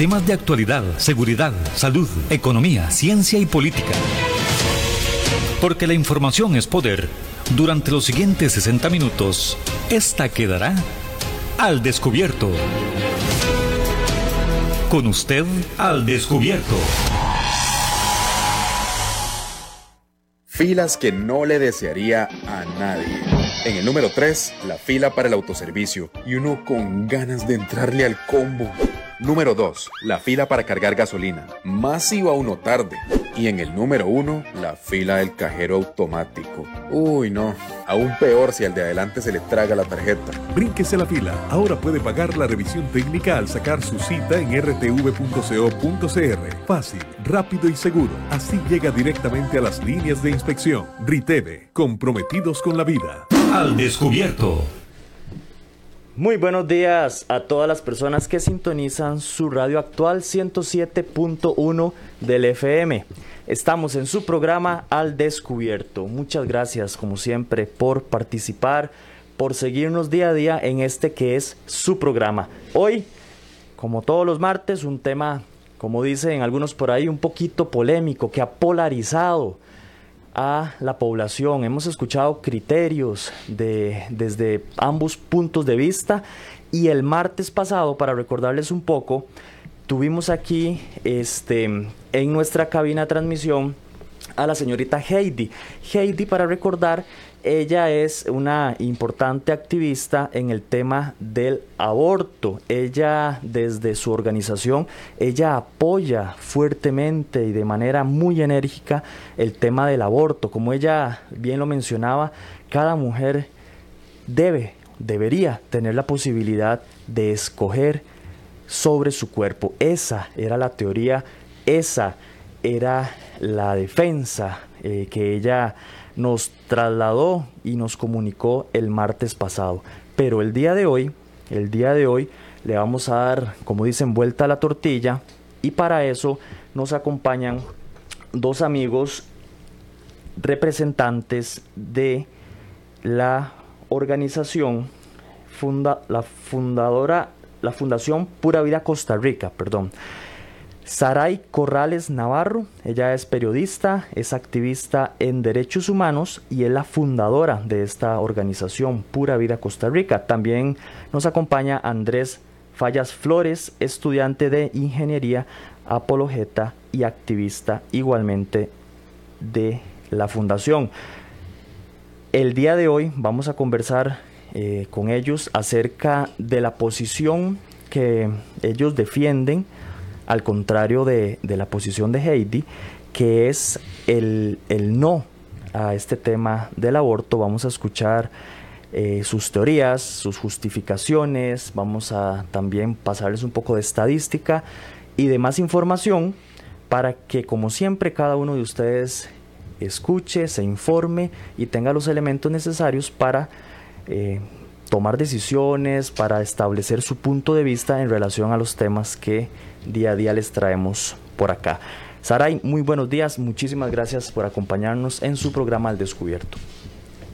Temas de actualidad, seguridad, salud, economía, ciencia y política. Porque la información es poder. Durante los siguientes 60 minutos, esta quedará al descubierto. Con usted al descubierto. Filas que no le desearía a nadie. En el número 3, la fila para el autoservicio. Y uno con ganas de entrarle al combo. Número 2. La fila para cargar gasolina. Más iba uno tarde. Y en el número 1, la fila del cajero automático. Uy, no. Aún peor si al de adelante se le traga la tarjeta. Brínquese la fila. Ahora puede pagar la revisión técnica al sacar su cita en rtv.co.cr. Fácil, rápido y seguro. Así llega directamente a las líneas de inspección. Riteve, comprometidos con la vida. Al descubierto. Muy buenos días a todas las personas que sintonizan su radio actual 107.1 del FM. Estamos en su programa Al Descubierto. Muchas gracias, como siempre, por participar, por seguirnos día a día en este que es su programa. Hoy, como todos los martes, un tema, como dicen algunos por ahí, un poquito polémico, que ha polarizado a la población. Hemos escuchado criterios de, desde ambos puntos de vista y el martes pasado, para recordarles un poco, tuvimos aquí este, en nuestra cabina de transmisión a la señorita Heidi. Heidi, para recordar, ella es una importante activista en el tema del aborto. Ella desde su organización, ella apoya fuertemente y de manera muy enérgica el tema del aborto. Como ella bien lo mencionaba, cada mujer debe, debería tener la posibilidad de escoger sobre su cuerpo. Esa era la teoría, esa era la defensa eh, que ella nos trasladó y nos comunicó el martes pasado. Pero el día de hoy, el día de hoy, le vamos a dar, como dicen, vuelta a la tortilla y para eso nos acompañan dos amigos representantes de la organización funda, la fundadora la Fundación Pura Vida Costa Rica, perdón. Saray Corrales Navarro, ella es periodista, es activista en derechos humanos y es la fundadora de esta organización Pura Vida Costa Rica. También nos acompaña Andrés Fallas Flores, estudiante de ingeniería, apologeta y activista igualmente de la fundación. El día de hoy vamos a conversar eh, con ellos acerca de la posición que ellos defienden al contrario de, la posición de Heidi, que es el, no a este tema del aborto. Vamos a escuchar eh, sus teorías, sus justificaciones, vamos a también pasarles un poco de estadística y de más información para que, como siempre, cada uno de ustedes escuche, se informe y tenga los elementos necesarios para eh, tomar decisiones, para establecer su punto de vista en relación a los temas que día a día les traemos por acá. Saray, muy buenos días, muchísimas gracias por acompañarnos en su programa Al Descubierto.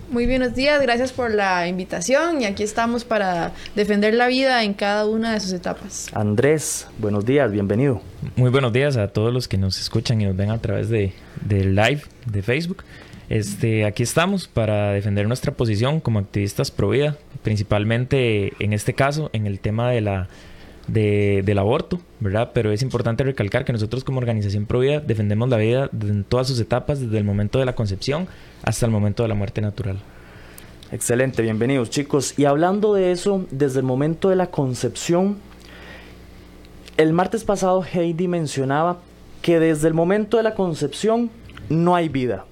Muy buenos días, gracias por la invitación y aquí estamos para defender la vida en cada una de sus etapas. Andrés, buenos días, bienvenido. Muy buenos días a todos los que nos escuchan y nos ven a través de, live de Facebook. Este, aquí estamos para defender nuestra posición como activistas pro vida, principalmente en este caso en el tema de la del aborto, ¿verdad? Pero es importante recalcar que nosotros como organización pro vida defendemos la vida en todas sus etapas, desde el momento de la concepción hasta el momento de la muerte natural. Excelente, bienvenidos chicos. Y hablando de eso, desde el momento de la concepción, el martes pasado Heidi mencionaba que desde el momento de la concepción no hay vida.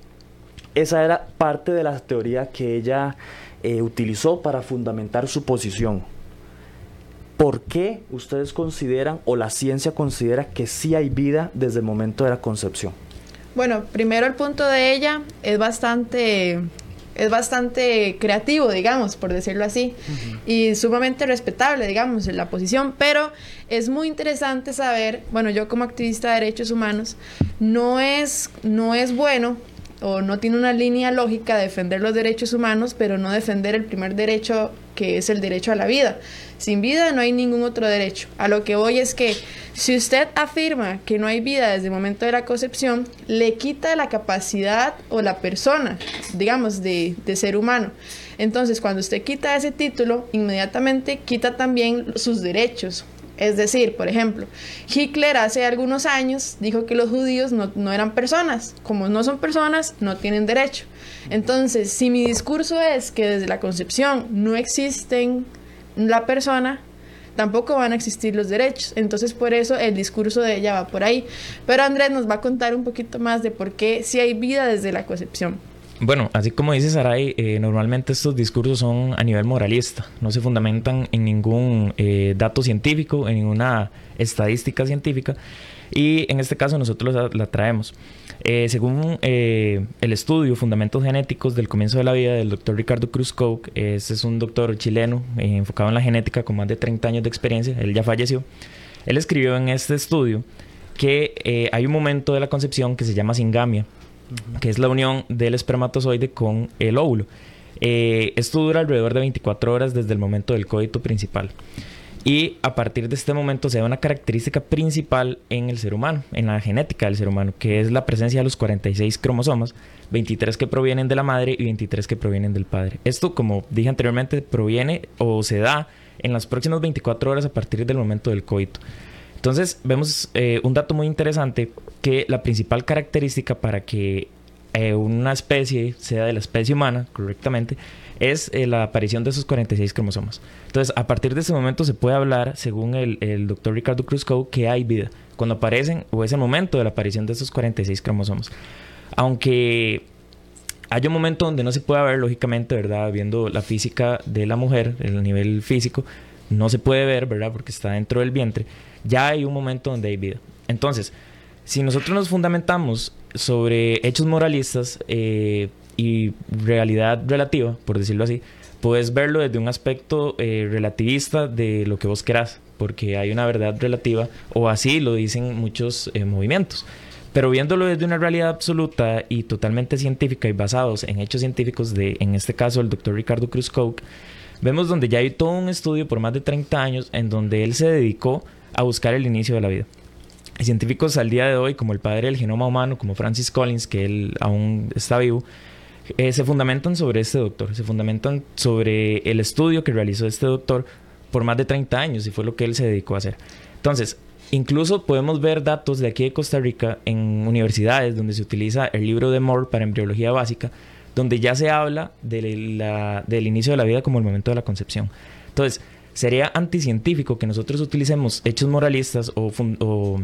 Esa era parte de la teoría que ella eh, utilizó para fundamentar su posición. ¿Por qué ustedes consideran o la ciencia considera que sí hay vida desde el momento de la concepción? Bueno, primero el punto de ella es bastante es bastante creativo, digamos, por decirlo así, y sumamente respetable, digamos, en la posición, pero es muy interesante saber, bueno, yo como activista de derechos humanos, no es, no es bueno o no tiene una línea lógica de defender los derechos humanos, pero no defender el primer derecho que es el derecho a la vida. Sin vida no hay ningún otro derecho. A lo que voy es que si usted afirma que no hay vida desde el momento de la concepción, le quita la capacidad o la persona, digamos, de, de ser humano. Entonces, cuando usted quita ese título, inmediatamente quita también sus derechos. Es decir, por ejemplo, Hitler hace algunos años dijo que los judíos no, eran personas. Como no son personas, no tienen derecho. Entonces, si mi discurso es que desde la concepción no existen la persona, tampoco van a existir los derechos. Entonces, por eso el discurso de ella va por ahí. Pero Andrés nos va a contar un poquito más de por qué si hay vida desde la concepción. Bueno, así como dice Saray, eh, normalmente estos discursos son a nivel moralista, no se fundamentan en ningún eh, dato científico, en ninguna estadística científica, y en este caso nosotros la, traemos. Eh, según el estudio Fundamentos Genéticos del Comienzo de la Vida del doctor Ricardo Cruz Coke, ese es un doctor chileno enfocado en la genética con más de 30 años de experiencia, él ya falleció, él escribió en este estudio que hay un momento de la concepción que se llama singamia, que es la unión del espermatozoide con el óvulo. Eh, esto dura alrededor de 24 horas desde el momento del coito principal. Y a partir de este momento se da una característica principal en el ser humano, en la genética del ser humano, que es la presencia de los 46 cromosomas, 23 que provienen de la madre y 23 que provienen del padre. Esto, como dije anteriormente, proviene o se da en las próximas 24 horas a partir del momento del coito. Entonces vemos eh, un dato muy interesante que la principal característica para que eh, una especie sea de la especie humana correctamente es eh, la aparición de esos 46 cromosomas. Entonces a partir de ese momento se puede hablar, según el, doctor Ricardo Cruzco, que hay vida cuando aparecen o es el momento de la aparición de esos 46 cromosomas. Aunque hay un momento donde no se puede ver, lógicamente, ¿verdad? Viendo la física de la mujer, el nivel físico, no se puede ver, ¿verdad? Porque está dentro del vientre ya hay un momento donde hay vida. Entonces, si nosotros nos fundamentamos sobre hechos moralistas eh, y realidad relativa, por decirlo así, puedes verlo desde un aspecto eh, relativista de lo que vos querás, porque hay una verdad relativa, o así lo dicen muchos eh, movimientos. Pero viéndolo desde una realidad absoluta y totalmente científica y basados en hechos científicos de, en este caso, el doctor Ricardo Cruz Coke, vemos donde ya hay todo un estudio por más de 30 años en donde él se dedicó a buscar el inicio de la vida. científicos al día de hoy, como el padre del genoma humano, como Francis Collins, que él aún está vivo, eh, se fundamentan sobre este doctor, se fundamentan sobre el estudio que realizó este doctor por más de 30 años y fue lo que él se dedicó a hacer. Entonces, incluso podemos ver datos de aquí de Costa Rica en universidades donde se utiliza el libro de Moore para embriología básica, donde ya se habla de la, del inicio de la vida como el momento de la concepción. Entonces, sería anticientífico que nosotros utilicemos hechos moralistas o,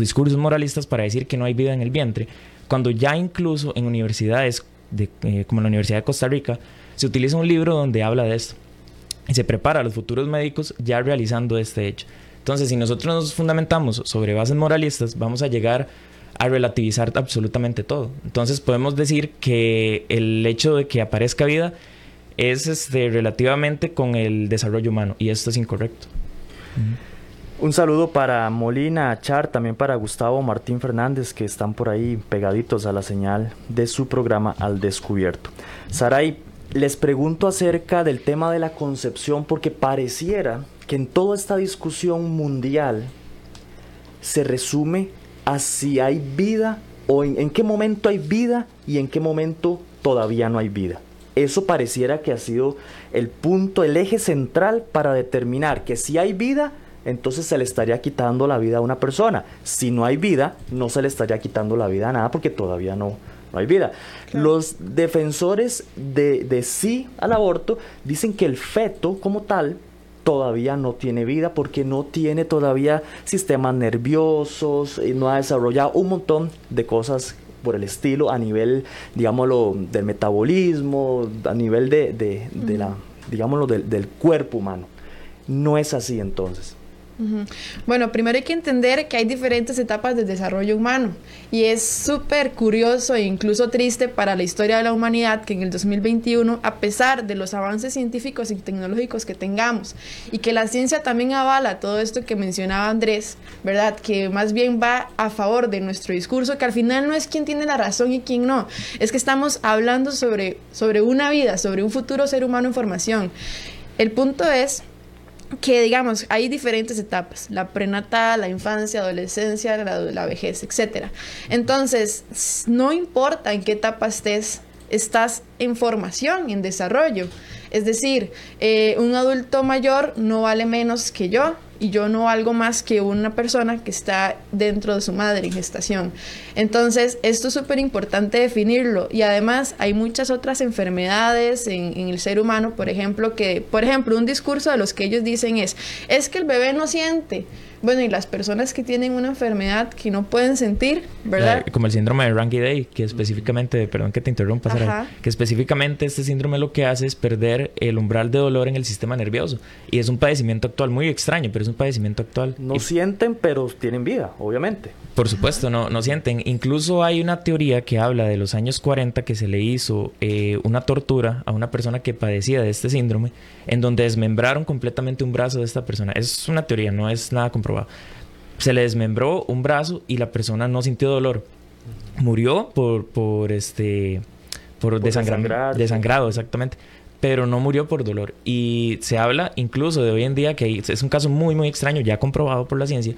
discursos moralistas para decir que no hay vida en el vientre, cuando ya incluso en universidades de, eh, como la Universidad de Costa Rica se utiliza un libro donde habla de esto y se prepara a los futuros médicos ya realizando este hecho. Entonces, si nosotros nos fundamentamos sobre bases moralistas, vamos a llegar a relativizar absolutamente todo. Entonces, podemos decir que el hecho de que aparezca vida es este, relativamente con el desarrollo humano y esto es incorrecto. Un saludo para Molina Char, también para Gustavo Martín Fernández, que están por ahí pegaditos a la señal de su programa Al Descubierto. Saray, les pregunto acerca del tema de la concepción, porque pareciera que en toda esta discusión mundial se resume a si hay vida o en qué momento hay vida y en qué momento todavía no hay vida eso pareciera que ha sido el punto, el eje central para determinar que si hay vida, entonces se le estaría quitando la vida a una persona. Si no hay vida, no se le estaría quitando la vida a nada porque todavía no, no hay vida. Los defensores de, de sí al aborto dicen que el feto como tal todavía no tiene vida porque no tiene todavía sistemas nerviosos, y no ha desarrollado un montón de cosas por el estilo a nivel, digámoslo, del metabolismo, a nivel de, de, la, digámoslo, del, del, cuerpo humano. No es así entonces. Bueno, primero hay que entender que hay diferentes etapas de desarrollo humano y es súper curioso e incluso triste para la historia de la humanidad que en el 2021, a pesar de los avances científicos y tecnológicos que tengamos y que la ciencia también avala todo esto que mencionaba Andrés, ¿verdad? Que más bien va a favor de nuestro discurso, que al final no es quién tiene la razón y quién no, es que estamos hablando sobre, sobre una vida, sobre un futuro ser humano en formación. El punto es que digamos, hay diferentes etapas, la prenatal, la infancia, adolescencia, la, la vejez, etc. Entonces, no importa en qué etapa estés, estás en formación, en desarrollo. Es decir, eh, un adulto mayor no vale menos que yo, y yo no valgo más que una persona que está dentro de su madre en gestación. Entonces, esto es súper importante definirlo y además hay muchas otras enfermedades en, en, el ser humano, por ejemplo, que, por ejemplo, un discurso de los que ellos dicen es, es que el bebé no siente. Bueno, y las personas que tienen una enfermedad que no pueden sentir, ¿verdad? Como el síndrome de Ranky Day, que específicamente, perdón que te interrumpa, Sarah, que específicamente este síndrome lo que hace es perder el umbral de dolor en el sistema nervioso. Y es un padecimiento actual muy extraño, pero es un padecimiento actual. No y... sienten, pero tienen vida, obviamente. Por supuesto, no, no sienten. Incluso hay una teoría que habla de los años 40 que se le hizo eh, una tortura a una persona que padecía de este síndrome, en donde desmembraron completamente un brazo de esta persona. Es una teoría, no es nada comprobado. Se le desmembró un brazo y la persona no sintió dolor. Murió por, por este por, por desangra desangrado, exactamente. Pero no murió por dolor. Y se habla incluso de hoy en día que es un caso muy, muy extraño, ya comprobado por la ciencia,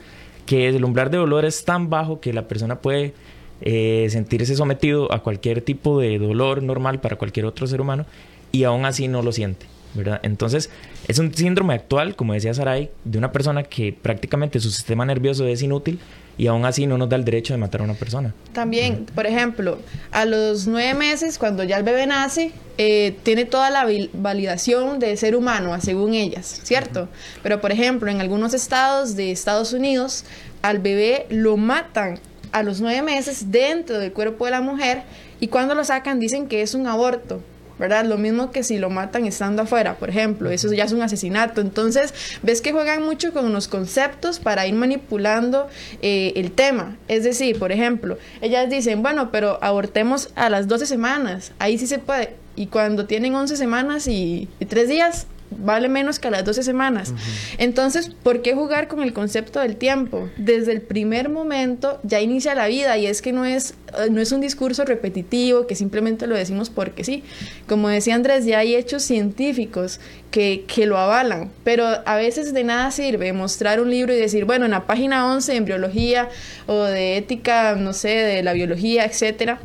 que el umbral de dolor es tan bajo que la persona puede eh, sentirse sometido a cualquier tipo de dolor normal para cualquier otro ser humano y aún así no lo siente. ¿Verdad? Entonces, es un síndrome actual, como decía Sarai, de una persona que prácticamente su sistema nervioso es inútil y aún así no nos da el derecho de matar a una persona. También, por ejemplo, a los nueve meses, cuando ya el bebé nace, eh, tiene toda la validación de ser humano, según ellas, ¿cierto? Pero, por ejemplo, en algunos estados de Estados Unidos, al bebé lo matan a los nueve meses dentro del cuerpo de la mujer y cuando lo sacan dicen que es un aborto. ¿Verdad? Lo mismo que si lo matan estando afuera, por ejemplo, eso ya es un asesinato. Entonces, ves que juegan mucho con los conceptos para ir manipulando eh, el tema. Es decir, por ejemplo, ellas dicen, bueno, pero abortemos a las 12 semanas, ahí sí se puede. Y cuando tienen 11 semanas y, y 3 días, vale menos que a las 12 semanas. Entonces, ¿por qué jugar con el concepto del tiempo? Desde el primer momento ya inicia la vida y es que no es, eh, no es un discurso repetitivo que simplemente lo decimos porque sí. Como decía Andrés, ya hay hechos científicos que, que lo avalan, pero a veces de nada sirve mostrar un libro y decir, bueno, en la página 11 en biología o de ética, no sé, de la biología, etcétera,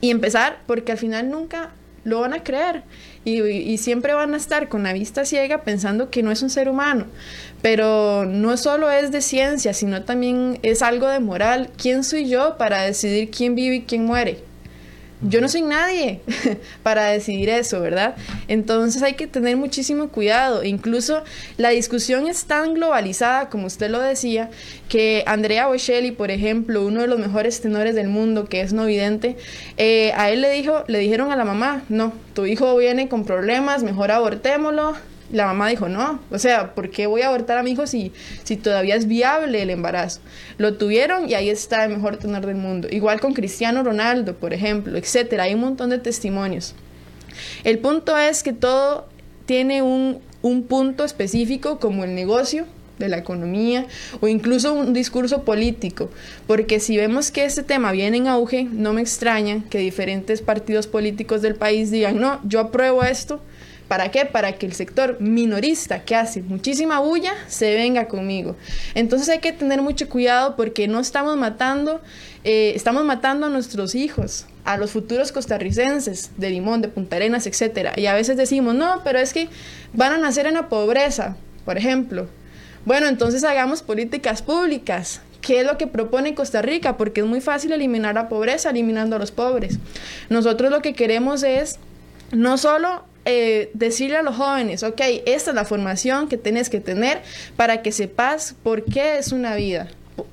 y empezar porque al final nunca lo van a creer y, siempre van a estar con la vista ciega pensando que no es un ser humano. Pero no solo es de ciencia, sino también es algo de moral. ¿Quién soy yo para decidir quién vive y quién muere? Yo no soy nadie para decidir eso, ¿verdad? Entonces hay que tener muchísimo cuidado. Incluso la discusión es tan globalizada, como usted lo decía, que Andrea Bocelli, por ejemplo, uno de los mejores tenores del mundo, que es no vidente, eh, a él le dijo, le dijeron a la mamá, no, tu hijo viene con problemas, mejor abortémoslo, la mamá dijo, no, o sea, ¿por qué voy a abortar a mi hijo si, si todavía es viable el embarazo? Lo tuvieron y ahí está el mejor tenor del mundo. Igual con Cristiano Ronaldo, por ejemplo, etcétera. Hay un montón de testimonios. El punto es que todo tiene un, un punto específico como el negocio de la economía o incluso un discurso político, porque si vemos que este tema viene en auge, no me extraña que diferentes partidos políticos del país digan, no, yo apruebo esto, ¿Para qué? Para que el sector minorista que hace muchísima bulla se venga conmigo. Entonces hay que tener mucho cuidado porque no estamos matando, eh, estamos matando a nuestros hijos, a los futuros costarricenses de Limón, de Punta Arenas, etc. Y a veces decimos, no, pero es que van a nacer en la pobreza, por ejemplo. Bueno, entonces hagamos políticas públicas. ¿Qué es lo que propone Costa Rica? Porque es muy fácil eliminar la pobreza eliminando a los pobres. Nosotros lo que queremos es no solo eh, decirle a los jóvenes, ok, esta es la formación que tienes que tener para que sepas por qué es una vida.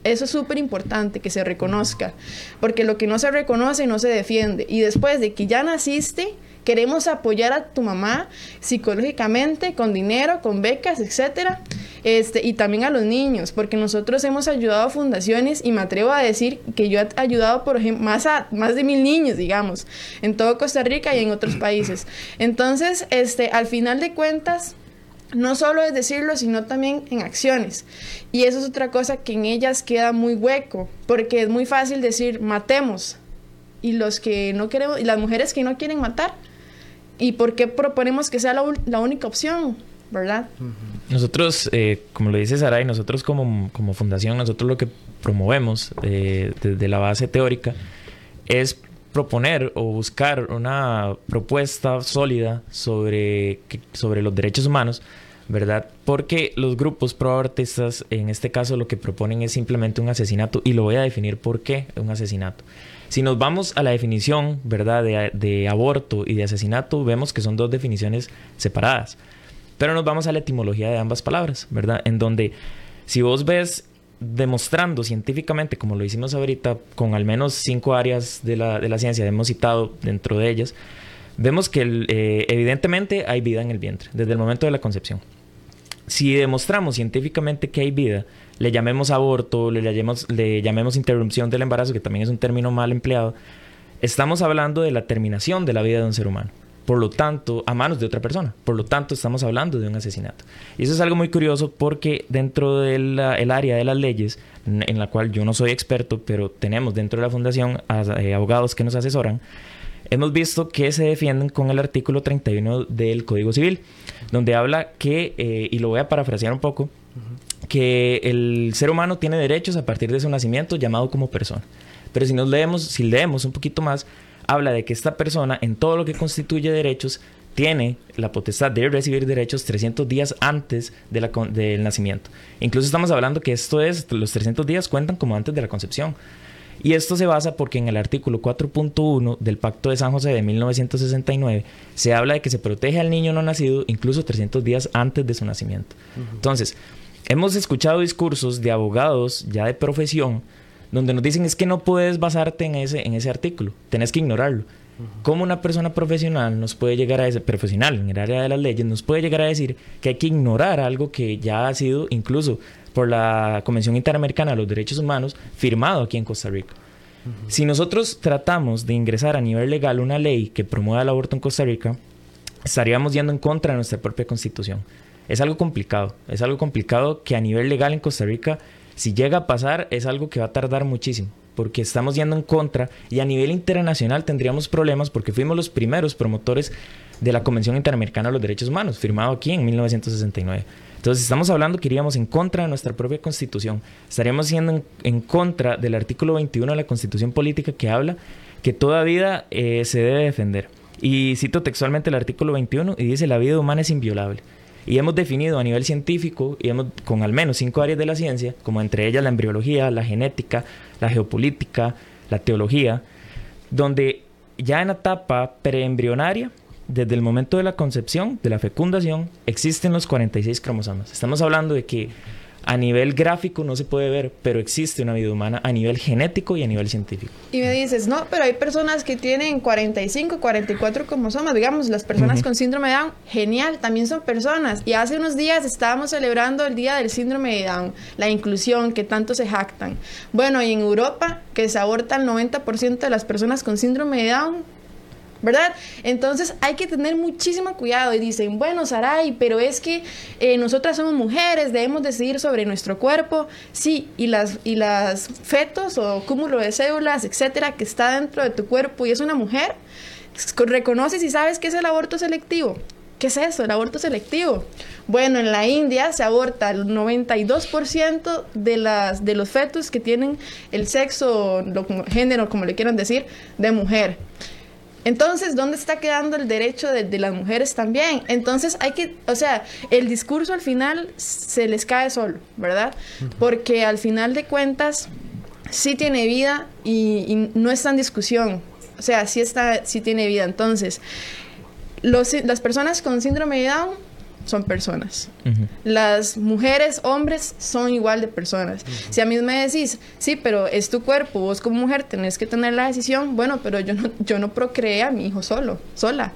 Eso es súper importante, que se reconozca, porque lo que no se reconoce no se defiende. Y después de que ya naciste, queremos apoyar a tu mamá psicológicamente, con dinero, con becas, etcétera. este, y también a los niños, porque nosotros hemos ayudado a fundaciones y me atrevo a decir que yo he ayudado, por ejemplo, más, a, más de mil niños, digamos, en todo Costa Rica y en otros países. Entonces, este, al final de cuentas, no solo es decirlo, sino también en acciones. Y eso es otra cosa que en ellas queda muy hueco, porque es muy fácil decir matemos y los que no queremos y las mujeres que no quieren matar. ¿Y por qué proponemos que sea la, única opción? ¿Verdad? Nosotros, eh, como lo dice Saray, nosotros como, como, fundación, nosotros lo que promovemos eh, desde la base teórica es proponer o buscar una propuesta sólida sobre, sobre los derechos humanos, ¿verdad? Porque los grupos pro-abortistas, en este caso, lo que proponen es simplemente un asesinato, y lo voy a definir por qué un asesinato. Si nos vamos a la definición, ¿verdad?, de, aborto y de asesinato, vemos que son dos definiciones separadas. Pero nos vamos a la etimología de ambas palabras, ¿verdad? En donde si vos ves demostrando científicamente, como lo hicimos ahorita, con al menos cinco áreas de la, de la ciencia, hemos citado dentro de ellas, vemos que eh, evidentemente hay vida en el vientre, desde el momento de la concepción. Si demostramos científicamente que hay vida, le llamemos aborto, le llamemos, interrupción del embarazo, que también es un término mal empleado, estamos hablando de la terminación de la vida de un ser humano por lo tanto, a manos de otra persona. Por lo tanto, estamos hablando de un asesinato. Y eso es algo muy curioso porque dentro del área de las leyes, en la cual yo no soy experto, pero tenemos dentro de la fundación eh, abogados que nos asesoran, hemos visto que se defienden con el artículo 31 del Código Civil, donde habla que, eh, y lo voy a parafrasear un poco, que el ser humano tiene derechos a partir de su nacimiento llamado como persona. Pero si nos leemos, si leemos un poquito más, habla de que esta persona en todo lo que constituye derechos tiene la potestad de recibir derechos 300 días antes de la, del nacimiento. Incluso estamos hablando que esto es, los 300 días cuentan como antes de la concepción. Y esto se basa porque en el artículo 4.1 del Pacto de San José de 1969 se habla de que se protege al niño no nacido incluso 300 días antes de su nacimiento. Entonces, hemos escuchado discursos de abogados ya de profesión donde nos dicen es que no puedes basarte en ese, en ese artículo, tenés que ignorarlo. ¿Cómo una persona profesional nos puede llegar a ese, profesional en el área de las leyes, nos puede llegar a decir que hay que ignorar algo que ya ha sido incluso por la Convención Interamericana de los Derechos Humanos firmado aquí en Costa Rica? Si nosotros tratamos de ingresar a nivel legal una ley que promueva el aborto en Costa Rica, estaríamos yendo en contra de nuestra propia constitución. Es algo complicado, es algo complicado que a nivel legal en Costa Rica si llega a pasar, es algo que va a tardar muchísimo, porque estamos yendo en contra y a nivel internacional tendríamos problemas porque fuimos los primeros promotores de la Convención Interamericana de los Derechos Humanos, firmado aquí en 1969. Entonces estamos hablando que iríamos en contra de nuestra propia constitución, estaríamos yendo en, contra del artículo 21 de la constitución política que habla que toda vida eh, se debe defender. Y cito textualmente el artículo 21 y dice la vida humana es inviolable. Y hemos definido a nivel científico, y hemos, con al menos cinco áreas de la ciencia, como entre ellas la embriología, la genética, la geopolítica, la teología, donde ya en la etapa preembrionaria, desde el momento de la concepción, de la fecundación, existen los 46 cromosomas. Estamos hablando de que a nivel gráfico no se puede ver, pero existe una vida humana a nivel genético y a nivel científico. Y me dices, no, pero hay personas que tienen 45, 44 cromosomas, digamos, las personas con síndrome de Down, genial, también son personas. Y hace unos días estábamos celebrando el Día del Síndrome de Down, la inclusión que tanto se jactan. Bueno, y en Europa, que se aborta el 90% de las personas con síndrome de Down, ¿verdad? Entonces hay que tener muchísimo cuidado y dicen, bueno, Saray, pero es que eh, nosotras somos mujeres, debemos decidir sobre nuestro cuerpo, sí, y las, y las fetos o cúmulo de células, etcétera, que está dentro de tu cuerpo y es una mujer, reconoces y sabes qué es el aborto selectivo. ¿Qué es eso, el aborto selectivo? Bueno, en la India se aborta el 92% de, las, de los fetos que tienen el sexo, lo, género, como le quieran decir, de mujer. Entonces, ¿dónde está quedando el derecho de, las mujeres también? Entonces, hay que, o sea, el discurso al final se les cae solo, ¿verdad? Porque al final de cuentas, sí tiene vida y, no está en discusión. O sea, sí, está, sí tiene vida. Entonces, los, las personas con síndrome de Down son personas. Las mujeres, hombres son igual de personas. Si a mí me decís, sí, pero es tu cuerpo, vos como mujer tenés que tener la decisión, bueno, pero yo no, yo no procreé a mi hijo solo, sola.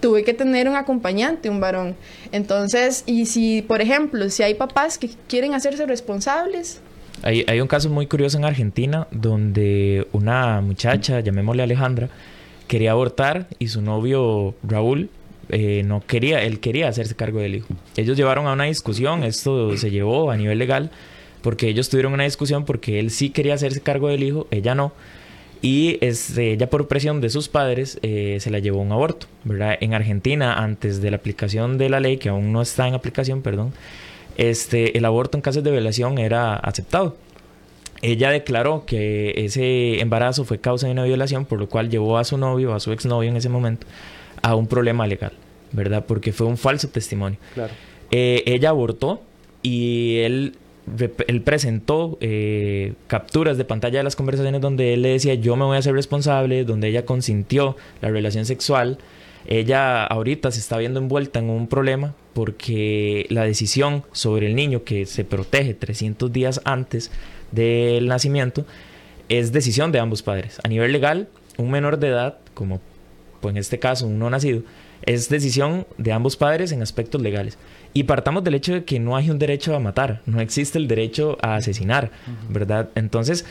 Tuve que tener un acompañante, un varón. Entonces, y si, por ejemplo, si hay papás que quieren hacerse responsables, hay, hay, un caso muy curioso en Argentina donde una muchacha, llamémosle Alejandra, quería abortar y su novio Raúl eh, no quería, él quería hacerse cargo del hijo. Ellos llevaron a una discusión, esto se llevó a nivel legal, porque ellos tuvieron una discusión porque él sí quería hacerse cargo del hijo, ella no. Y este, ella por presión de sus padres eh, se la llevó a un aborto. En Argentina, antes de la aplicación de la ley, que aún no está en aplicación, perdón, este, el aborto en casos de violación era aceptado. Ella declaró que ese embarazo fue causa de una violación, por lo cual llevó a su novio, a su exnovio en ese momento, a un problema legal, ¿verdad? Porque fue un falso testimonio. Claro. Eh, ella abortó y él, él presentó eh, capturas de pantalla de las conversaciones donde él le decía yo me voy a hacer responsable, donde ella consintió la relación sexual. Ella ahorita se está viendo envuelta en un problema porque la decisión sobre el niño que se protege 300 días antes del nacimiento es decisión de ambos padres. A nivel legal, un menor de edad, como en este caso un no nacido, es decisión de ambos padres en aspectos legales. Y partamos del hecho de que no hay un derecho a matar, no existe el derecho a asesinar, ¿verdad? Entonces,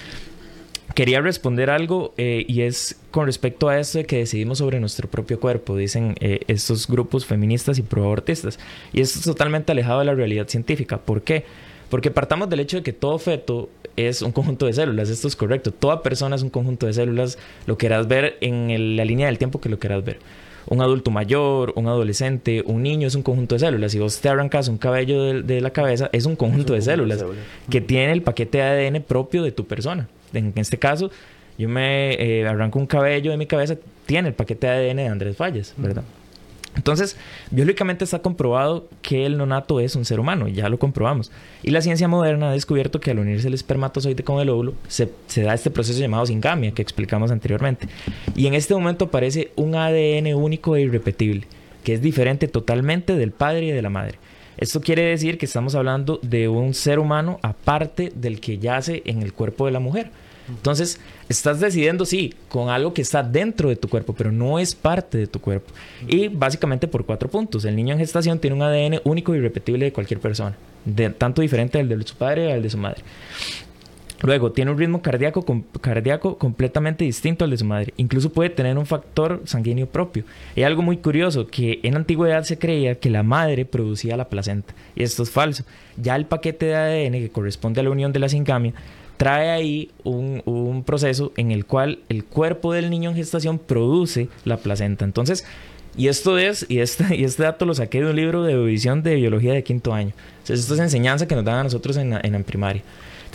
quería responder algo eh, y es con respecto a esto de que decidimos sobre nuestro propio cuerpo, dicen eh, estos grupos feministas y proabortistas. Y esto es totalmente alejado de la realidad científica. ¿Por qué? Porque partamos del hecho de que todo feto es un conjunto de células, esto es correcto. Toda persona es un conjunto de células, lo querás ver en la línea del tiempo que lo querás ver. Un adulto mayor, un adolescente, un niño es un conjunto de células. Si vos te arrancas un cabello de, la cabeza, es un conjunto, de, células que tiene el paquete de ADN propio de tu persona. En este caso, yo me eh, arranco un cabello de mi cabeza, tiene el paquete de ADN de Andrés Falles, ¿verdad? Entonces, biológicamente está comprobado que el nonato es un ser humano, ya lo comprobamos. Y la ciencia moderna ha descubierto que al unirse el espermatozoide con el óvulo, se, da este proceso llamado singamia que explicamos anteriormente. Y en este momento aparece un ADN único e irrepetible, que es diferente totalmente del padre y de la madre. Esto quiere decir que estamos hablando de un ser humano aparte del que yace en el cuerpo de la mujer. Entonces, estás decidiendo, sí, con algo que está dentro de tu cuerpo, pero no es parte de tu cuerpo. Y básicamente por cuatro puntos. El niño en gestación tiene un ADN único y irrepetible de cualquier persona, tanto diferente del de su padre al de su madre. Luego, tiene un ritmo cardíaco, cardíaco completamente distinto al de su madre. Incluso puede tener un factor sanguíneo propio. Y algo muy curioso, que en antigüedad se creía que la madre producía la placenta. Y esto es falso. Ya el paquete de ADN que corresponde a la unión de la singamia trae ahí un, proceso en el cual el cuerpo del niño en gestación produce la placenta. Entonces, y esto es, y este, y este dato lo saqué de un libro de edición de biología de quinto año. Entonces, esto es enseñanza que nos dan a nosotros en en primaria.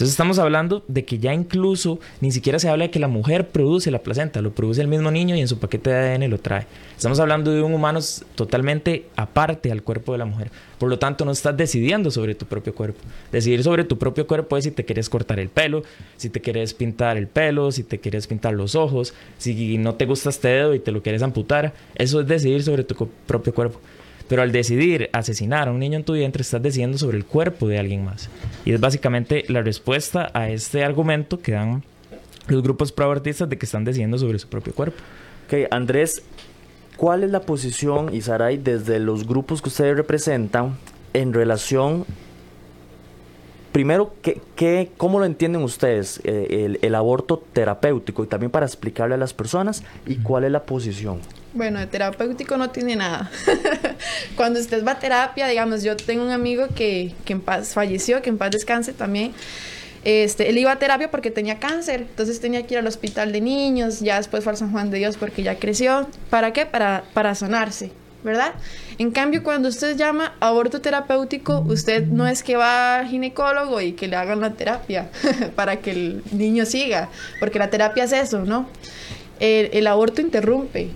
Entonces estamos hablando de que ya incluso ni siquiera se habla de que la mujer produce la placenta, lo produce el mismo niño y en su paquete de ADN lo trae. Estamos hablando de un humano totalmente aparte al cuerpo de la mujer. Por lo tanto, no estás decidiendo sobre tu propio cuerpo. Decidir sobre tu propio cuerpo es si te quieres cortar el pelo, si te quieres pintar el pelo, si te quieres pintar los ojos, si no te gusta este dedo y te lo quieres amputar. Eso es decidir sobre tu propio cuerpo. Pero al decidir asesinar a un niño en tu vientre, estás decidiendo sobre el cuerpo de alguien más. Y es básicamente la respuesta a este argumento que dan los grupos pro-abortistas de que están decidiendo sobre su propio cuerpo. Ok, Andrés, ¿cuál es la posición, Isaray, desde los grupos que ustedes representan en relación primero, ¿qué, qué, cómo lo entienden ustedes eh, el, el, aborto terapéutico y también para explicarle a las personas y cuál es la posición? Bueno, de terapéutico no tiene nada. Cuando usted va a terapia, digamos, yo tengo un amigo que, que en paz falleció, que en paz descanse también. Este, él iba a terapia porque tenía cáncer, entonces tenía que ir al hospital de niños, ya después fue al San Juan de Dios porque ya creció. ¿Para qué? Para, para sanarse, ¿verdad? En cambio, cuando usted llama aborto terapéutico, usted no es que va al ginecólogo y que le hagan la terapia para que el niño siga, porque la terapia es eso, ¿no? El, el aborto interrumpe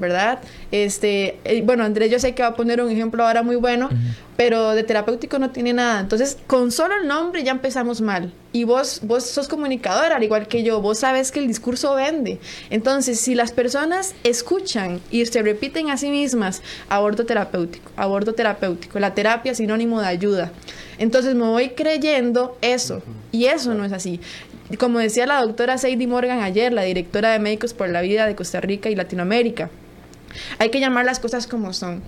¿verdad? Este, eh, bueno, Andrés yo sé que va a poner un ejemplo ahora muy bueno, pero de terapéutico no tiene nada. Entonces, con solo el nombre ya empezamos mal. Y vos, vos sos comunicadora, al igual que yo, vos sabes que el discurso vende. Entonces, si las personas escuchan y se repiten a sí mismas, aborto terapéutico, aborto terapéutico, la terapia es sinónimo de ayuda. Entonces me voy creyendo eso, y eso no es así. Como decía la doctora Sadie Morgan ayer, la directora de Médicos por la Vida de Costa Rica y Latinoamérica, hay que llamar las cosas como son.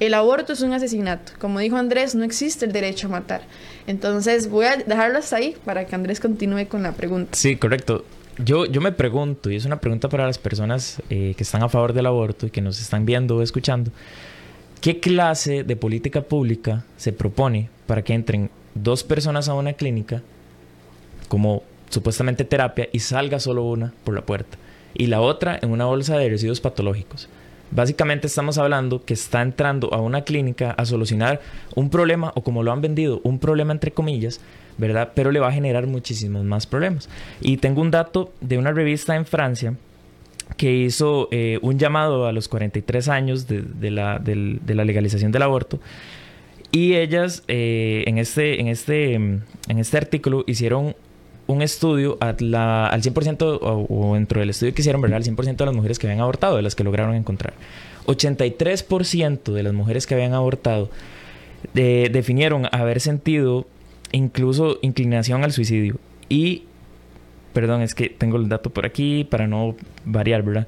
El aborto es un asesinato. Como dijo Andrés, no existe el derecho a matar. Entonces voy a dejarlo hasta ahí para que Andrés continúe con la pregunta. Sí, correcto. Yo, yo me pregunto, y es una pregunta para las personas eh, que están a favor del aborto y que nos están viendo o escuchando, ¿qué clase de política pública se propone para que entren dos personas a una clínica como supuestamente terapia y salga solo una por la puerta y la otra en una bolsa de residuos patológicos? Básicamente estamos hablando que está entrando a una clínica a solucionar un problema o como lo han vendido, un problema entre comillas, ¿verdad? Pero le va a generar muchísimos más problemas. Y tengo un dato de una revista en Francia que hizo eh, un llamado a los 43 años de, la, de la, legalización del aborto. Y ellas eh, en, este, en, este, en este artículo hicieron un estudio al 100% o, dentro del estudio que hicieron, ¿verdad? Al 100% de las mujeres que habían abortado, de las que lograron encontrar. 83% de las mujeres que habían abortado definieron haber sentido incluso inclinación al suicidio. Y, perdón, es que tengo el dato por aquí para no variar, ¿verdad?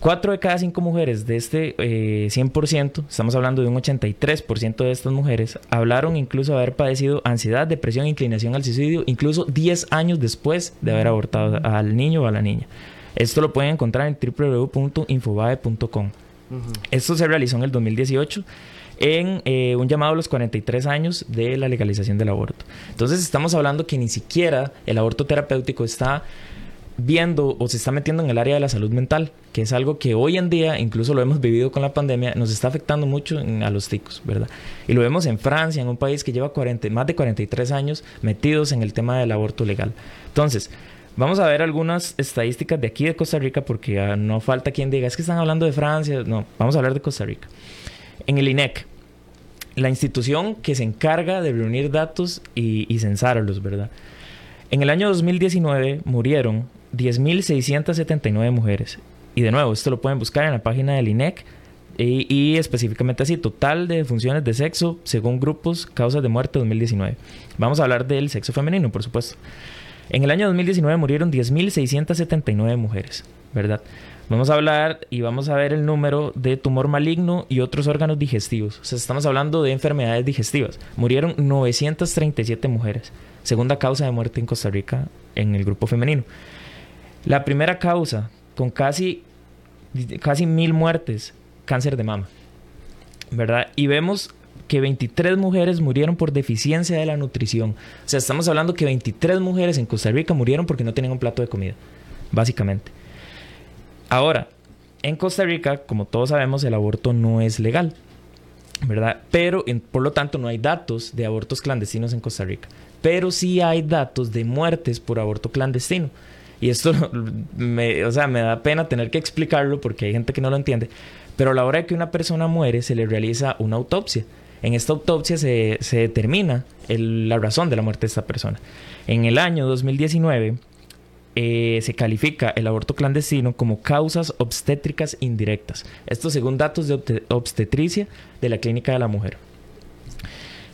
Cuatro de cada cinco mujeres de este 100%, eh, estamos hablando de un 83% de estas mujeres, hablaron incluso de haber padecido ansiedad, depresión, inclinación al suicidio, incluso 10 años después de haber abortado al niño o a la niña. Esto lo pueden encontrar en www.infobae.com. Esto se realizó en el 2018 en eh, un llamado a los 43 años de la legalización del aborto. Entonces estamos hablando que ni siquiera el aborto terapéutico está viendo o se está metiendo en el área de la salud mental, que es algo que hoy en día, incluso lo hemos vivido con la pandemia, nos está afectando mucho a los ticos, ¿verdad? Y lo vemos en Francia, en un país que lleva 40, más de 43 años metidos en el tema del aborto legal. Entonces, vamos a ver algunas estadísticas de aquí de Costa Rica, porque ah, no falta quien diga, es que están hablando de Francia, no, vamos a hablar de Costa Rica. En el INEC, la institución que se encarga de reunir datos y, y censarlos, ¿verdad? En el año 2019 murieron 10.679 mujeres. Y de nuevo, esto lo pueden buscar en la página del INEC y, específicamente así, total de funciones de sexo según grupos, causas de muerte 2019. Vamos a hablar del sexo femenino, por supuesto. En el año 2019 murieron 10.679 mujeres, ¿verdad? Vamos a hablar y vamos a ver el número de tumor maligno y otros órganos digestivos. O sea, estamos hablando de enfermedades digestivas. Murieron 937 mujeres, segunda causa de muerte en Costa Rica en el grupo femenino. La primera causa, con casi, casi mil muertes, cáncer de mama. ¿Verdad? Y vemos que 23 mujeres murieron por deficiencia de la nutrición. O sea, estamos hablando que 23 mujeres en Costa Rica murieron porque no tenían un plato de comida, básicamente. Ahora, en Costa Rica, como todos sabemos, el aborto no es legal, ¿verdad? Pero, por lo tanto, no hay datos de abortos clandestinos en Costa Rica. Pero sí hay datos de muertes por aborto clandestino. Y esto me, o sea, me da pena tener que explicarlo porque hay gente que no lo entiende. Pero a la hora de que una persona muere, se le realiza una autopsia. En esta autopsia se, determina la razón de la muerte de esta persona. En el año 2019 eh, se califica el aborto clandestino como causas obstétricas indirectas. Esto según datos de obstetricia de la Clínica de la Mujer.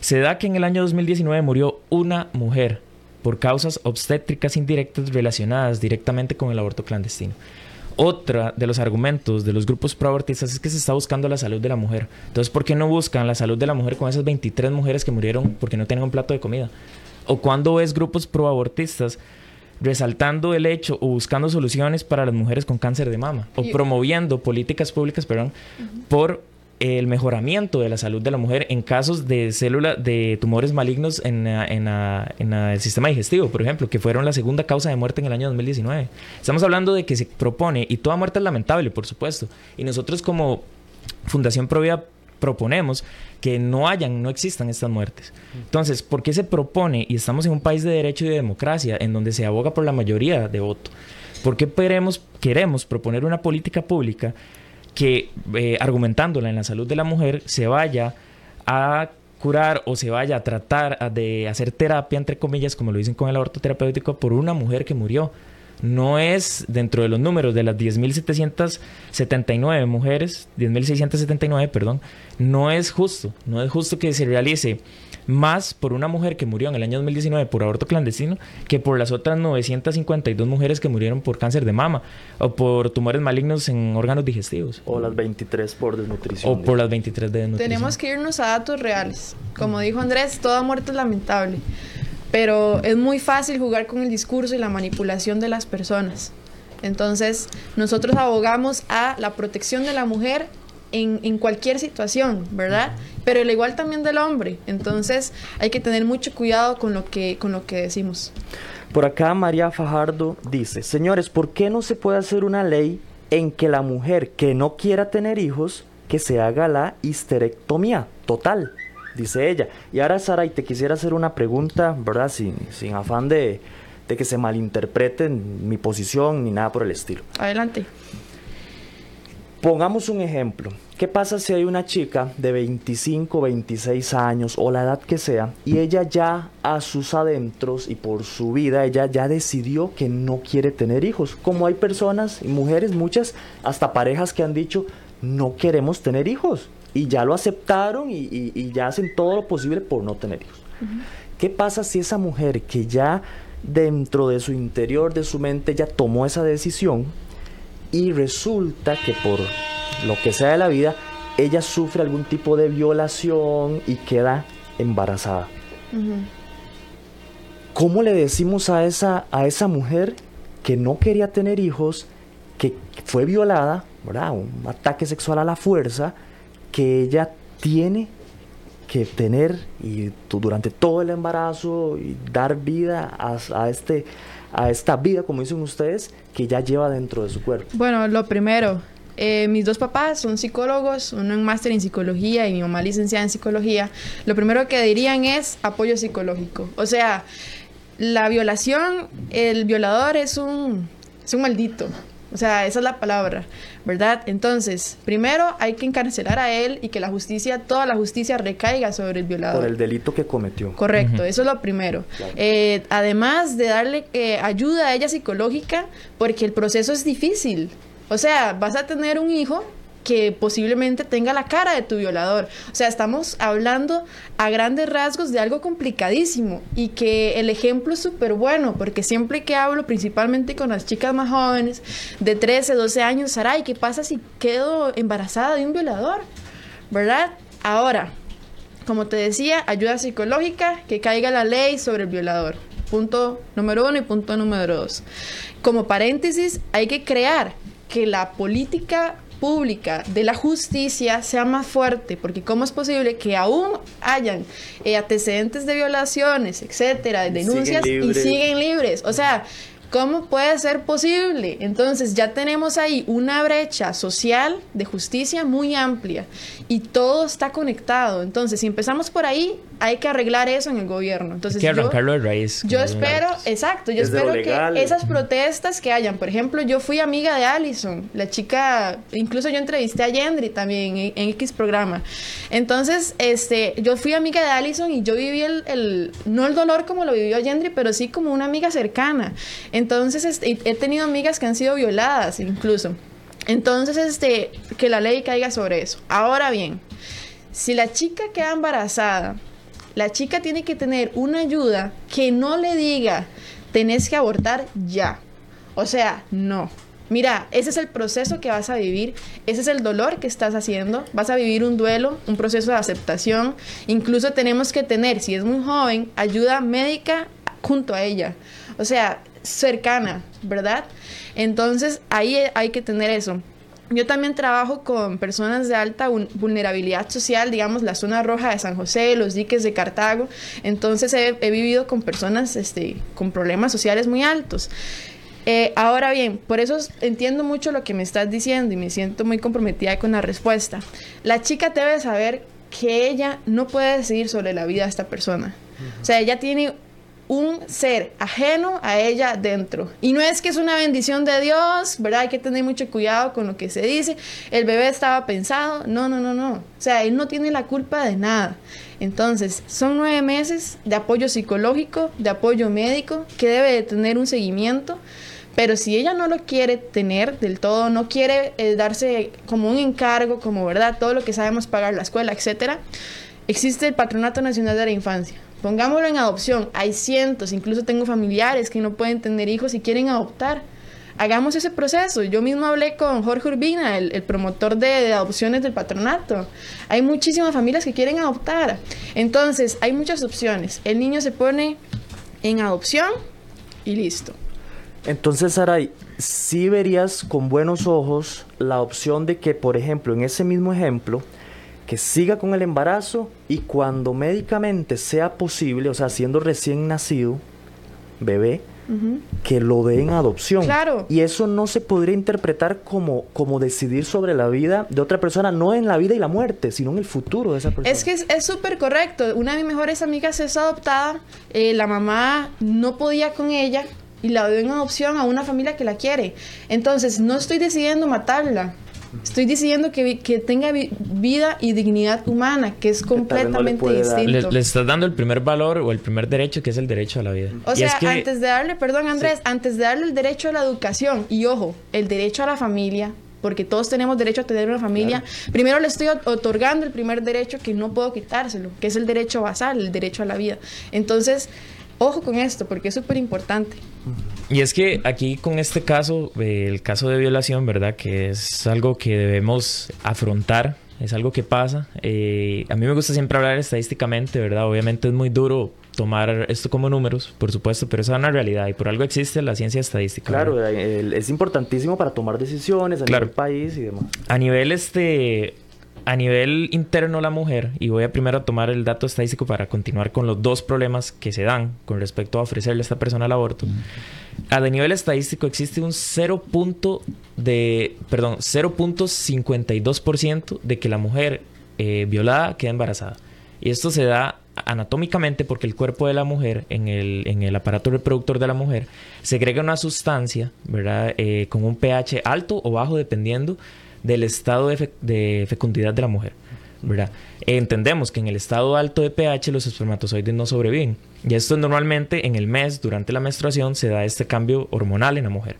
Se da que en el año 2019 murió una mujer por causas obstétricas indirectas relacionadas directamente con el aborto clandestino. Otra de los argumentos de los grupos proabortistas es que se está buscando la salud de la mujer. Entonces, ¿por qué no buscan la salud de la mujer con esas 23 mujeres que murieron porque no tenían un plato de comida? ¿O cuando ves grupos proabortistas resaltando el hecho o buscando soluciones para las mujeres con cáncer de mama? O promoviendo políticas públicas, perdón, por el mejoramiento de la salud de la mujer en casos de células de tumores malignos en, el sistema digestivo, por ejemplo, que fueron la segunda causa de muerte en el año 2019. Estamos hablando de que se propone, y toda muerte es lamentable, por supuesto, y nosotros como Fundación Provida proponemos que no hayan, no existan estas muertes. Entonces, ¿por qué se propone, y estamos en un país de derecho y de democracia, en donde se aboga por la mayoría de voto? ¿Por qué queremos, queremos proponer una política pública que eh, argumentándola en la salud de la mujer se vaya a curar o se vaya a tratar de hacer terapia, entre comillas, como lo dicen con el aborto terapéutico, por una mujer que murió. No es dentro de los números de las 10.779 mujeres, 10.679, perdón, no es justo, no es justo que se realice más por una mujer que murió en el año 2019 por aborto clandestino que por las otras 952 mujeres que murieron por cáncer de mama o por tumores malignos en órganos digestivos. O las 23 por desnutrición. O por las 23 de desnutrición. Tenemos que irnos a datos reales. Como dijo Andrés, toda muerte es lamentable pero es muy fácil jugar con el discurso y la manipulación de las personas. Entonces, nosotros abogamos a la protección de la mujer en, cualquier situación, ¿verdad? Pero al igual también del hombre. Entonces, hay que tener mucho cuidado con lo que, con lo que decimos. Por acá María Fajardo dice, señores, ¿por qué no se puede hacer una ley en que la mujer que no quiera tener hijos, que se haga la histerectomía total? dice ella. Y ahora, Sara, y te quisiera hacer una pregunta, ¿verdad? Sin, sin afán de, de que se malinterprete mi posición ni nada por el estilo. Adelante. Pongamos un ejemplo. ¿Qué pasa si hay una chica de 25, 26 años o la edad que sea y ella ya a sus adentros y por su vida ella ya decidió que no quiere tener hijos? Como hay personas y mujeres, muchas, hasta parejas que han dicho no queremos tener hijos y ya lo aceptaron y, ya hacen todo lo posible por no tener hijos. ¿Qué pasa si esa mujer que ya dentro de su interior, de su mente, ya tomó esa decisión y resulta que por lo que sea de la vida, ella sufre algún tipo de violación y queda embarazada? ¿Cómo le decimos a esa, a esa mujer que no quería tener hijos, que fue violada, ¿verdad? un ataque sexual a la fuerza, que ella tiene que tener y durante todo el embarazo y dar vida a, este a esta vida como dicen ustedes que ya lleva dentro de su cuerpo bueno lo primero eh, mis dos papás son psicólogos, uno en máster en psicología y mi mamá licenciada en psicología. Lo primero que dirían es apoyo psicológico. O sea, la violación, el violador es un, es un maldito. O sea, esa es la palabra, ¿verdad? Entonces, primero hay que encarcelar a él y que la justicia, toda la justicia recaiga sobre el violador. Por el delito que cometió. Correcto, eso es lo primero. Eh, además de darle eh, ayuda a ella psicológica, porque el proceso es difícil. O sea, vas a tener un hijo que posiblemente tenga la cara de tu violador. O sea, estamos hablando a grandes rasgos de algo complicadísimo y que el ejemplo es súper bueno, porque siempre que hablo, principalmente con las chicas más jóvenes, de 13, 12 años, Saray, ¿qué pasa si quedo embarazada de un violador? ¿Verdad? Ahora, como te decía, ayuda psicológica, que caiga la ley sobre el violador. Punto número uno y punto número dos. Como paréntesis, hay que crear que la política pública de la justicia sea más fuerte, porque cómo es posible que aún hayan eh, antecedentes de violaciones, etcétera, de denuncias y siguen libres. O sea, ¿Cómo puede ser posible? Entonces ya tenemos ahí una brecha social de justicia muy amplia y todo está conectado. Entonces, si empezamos por ahí, hay que arreglar eso en el gobierno. Entonces, hay que arrancarlo de raíz. Yo espero, exacto, yo espero que esas protestas que hayan, por ejemplo, yo fui amiga de Allison, la chica, incluso yo entrevisté a Yendri también en, X programa. Entonces, este, yo fui amiga de Allison y yo viví el, el no el dolor como lo vivió Yendri, pero sí como una amiga cercana. Entonces, este, he tenido amigas que han sido violadas incluso. Entonces, este, que la ley caiga sobre eso. Ahora bien, si la chica queda embarazada, la chica tiene que tener una ayuda que no le diga, tenés que abortar ya. O sea, no. Mira, ese es el proceso que vas a vivir, ese es el dolor que estás haciendo, vas a vivir un duelo, un proceso de aceptación, incluso tenemos que tener, si es muy joven, ayuda médica junto a ella, o sea, cercana, ¿verdad? Entonces ahí hay que tener eso. Yo también trabajo con personas de alta vulnerabilidad social, digamos la zona roja de San José, los diques de Cartago. Entonces he, vivido con personas este, con problemas sociales muy altos. Eh, ahora bien, por eso entiendo mucho lo que me estás diciendo y me siento muy comprometida con la respuesta. La chica debe saber que ella no puede decidir sobre la vida de esta persona. O sea, ella tiene un ser ajeno a ella dentro. Y no es que es una bendición de Dios, ¿verdad? Hay que tener mucho cuidado con lo que se dice. El bebé estaba pensado. No, no, no, no. O sea, él no tiene la culpa de nada. Entonces, son nueve meses de apoyo psicológico, de apoyo médico, que debe de tener un seguimiento. Pero si ella no lo quiere tener del todo, no quiere eh, darse como un encargo, como verdad, todo lo que sabemos pagar la escuela, etcétera, existe el Patronato Nacional de la Infancia Pongámoslo en adopción. Hay cientos, incluso tengo familiares que no pueden tener hijos y quieren adoptar. Hagamos ese proceso. Yo mismo hablé con Jorge Urbina, el, promotor de, adopciones del patronato. Hay muchísimas familias que quieren adoptar. Entonces, hay muchas opciones. El niño se pone en adopción y listo. Entonces, Saray, sí verías con buenos ojos la opción de que, por ejemplo, en ese mismo ejemplo, que siga con el embarazo y cuando médicamente sea posible, o sea, siendo recién nacido, bebé, que lo dé en adopción. Claro. Y eso no se podría interpretar como, como decidir sobre la vida de otra persona, no en la vida y la muerte, sino en el futuro de esa persona. Es que es súper correcto. Una de mis mejores amigas es adoptada, eh, la mamá no podía con ella y la dio en adopción a una familia que la quiere. Entonces, no estoy decidiendo matarla Estoy diciendo que, que tenga vida y dignidad humana, que es completamente distinto. Le, estás dando el primer valor o el primer derecho, que es el derecho a la vida. O sea, antes de darle, perdón Andrés, antes de darle el derecho a la educación y ojo, el derecho a la familia, porque todos tenemos derecho a tener una familia. Primero le estoy otorgando el primer derecho que no puedo quitárselo, que es el derecho basal, el derecho a la vida. Entonces, ojo con esto, porque es súper importante. Y es que aquí con este caso, eh, el caso de violación, ¿verdad? Que es algo que debemos afrontar, es algo que pasa. Eh, a mí me gusta siempre hablar estadísticamente, ¿verdad? Obviamente es muy duro tomar esto como números, por supuesto, pero eso es una realidad y por algo existe la ciencia estadística. Claro, es importantísimo para tomar decisiones a nivel país y demás. A nivel este a nivel interno la mujer, y voy a primero tomar el dato estadístico para continuar con los dos problemas que se dan con respecto a ofrecerle a esta persona el aborto. A nivel estadístico existe un 0. de, perdón, 0.52% de que la mujer eh, violada queda embarazada. Y esto se da anatómicamente porque el cuerpo de la mujer, en el, en el aparato reproductor de la mujer, segrega una sustancia, ¿verdad? Eh, con un pH alto o bajo dependiendo del estado de, fecundidad de la mujer. ¿Verdad? Entendemos que en el estado alto de pH los espermatozoides no sobreviven. Y esto normalmente en el mes, durante la menstruación, se da este cambio hormonal en la mujer.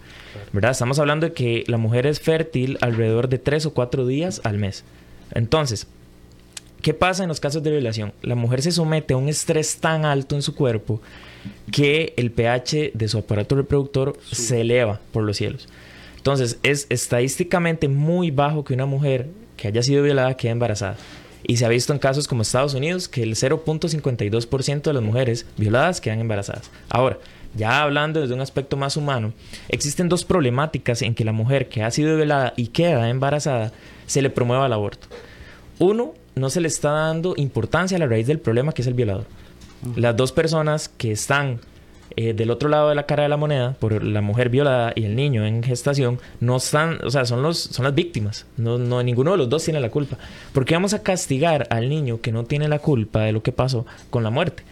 ¿verdad? Estamos hablando de que la mujer es fértil alrededor de 3 o 4 días al mes. Entonces, ¿qué pasa en los casos de violación? La mujer se somete a un estrés tan alto en su cuerpo que el pH de su aparato reproductor se eleva por los cielos. Entonces, es estadísticamente muy bajo que una mujer que haya sido violada quede embarazada. Y se ha visto en casos como Estados Unidos que el 0.52% de las mujeres violadas quedan embarazadas. Ahora, ya hablando desde un aspecto más humano, existen dos problemáticas en que la mujer que ha sido violada y queda embarazada se le promueva el aborto. Uno, no se le está dando importancia a la raíz del problema que es el violador. Las dos personas que están eh, del otro lado de la cara de la moneda, por la mujer violada y el niño en gestación, no están, o sea, son, los, son las víctimas. No, no, ninguno de los dos tiene la culpa. ¿Por qué vamos a castigar al niño que no tiene la culpa de lo que pasó con la muerte?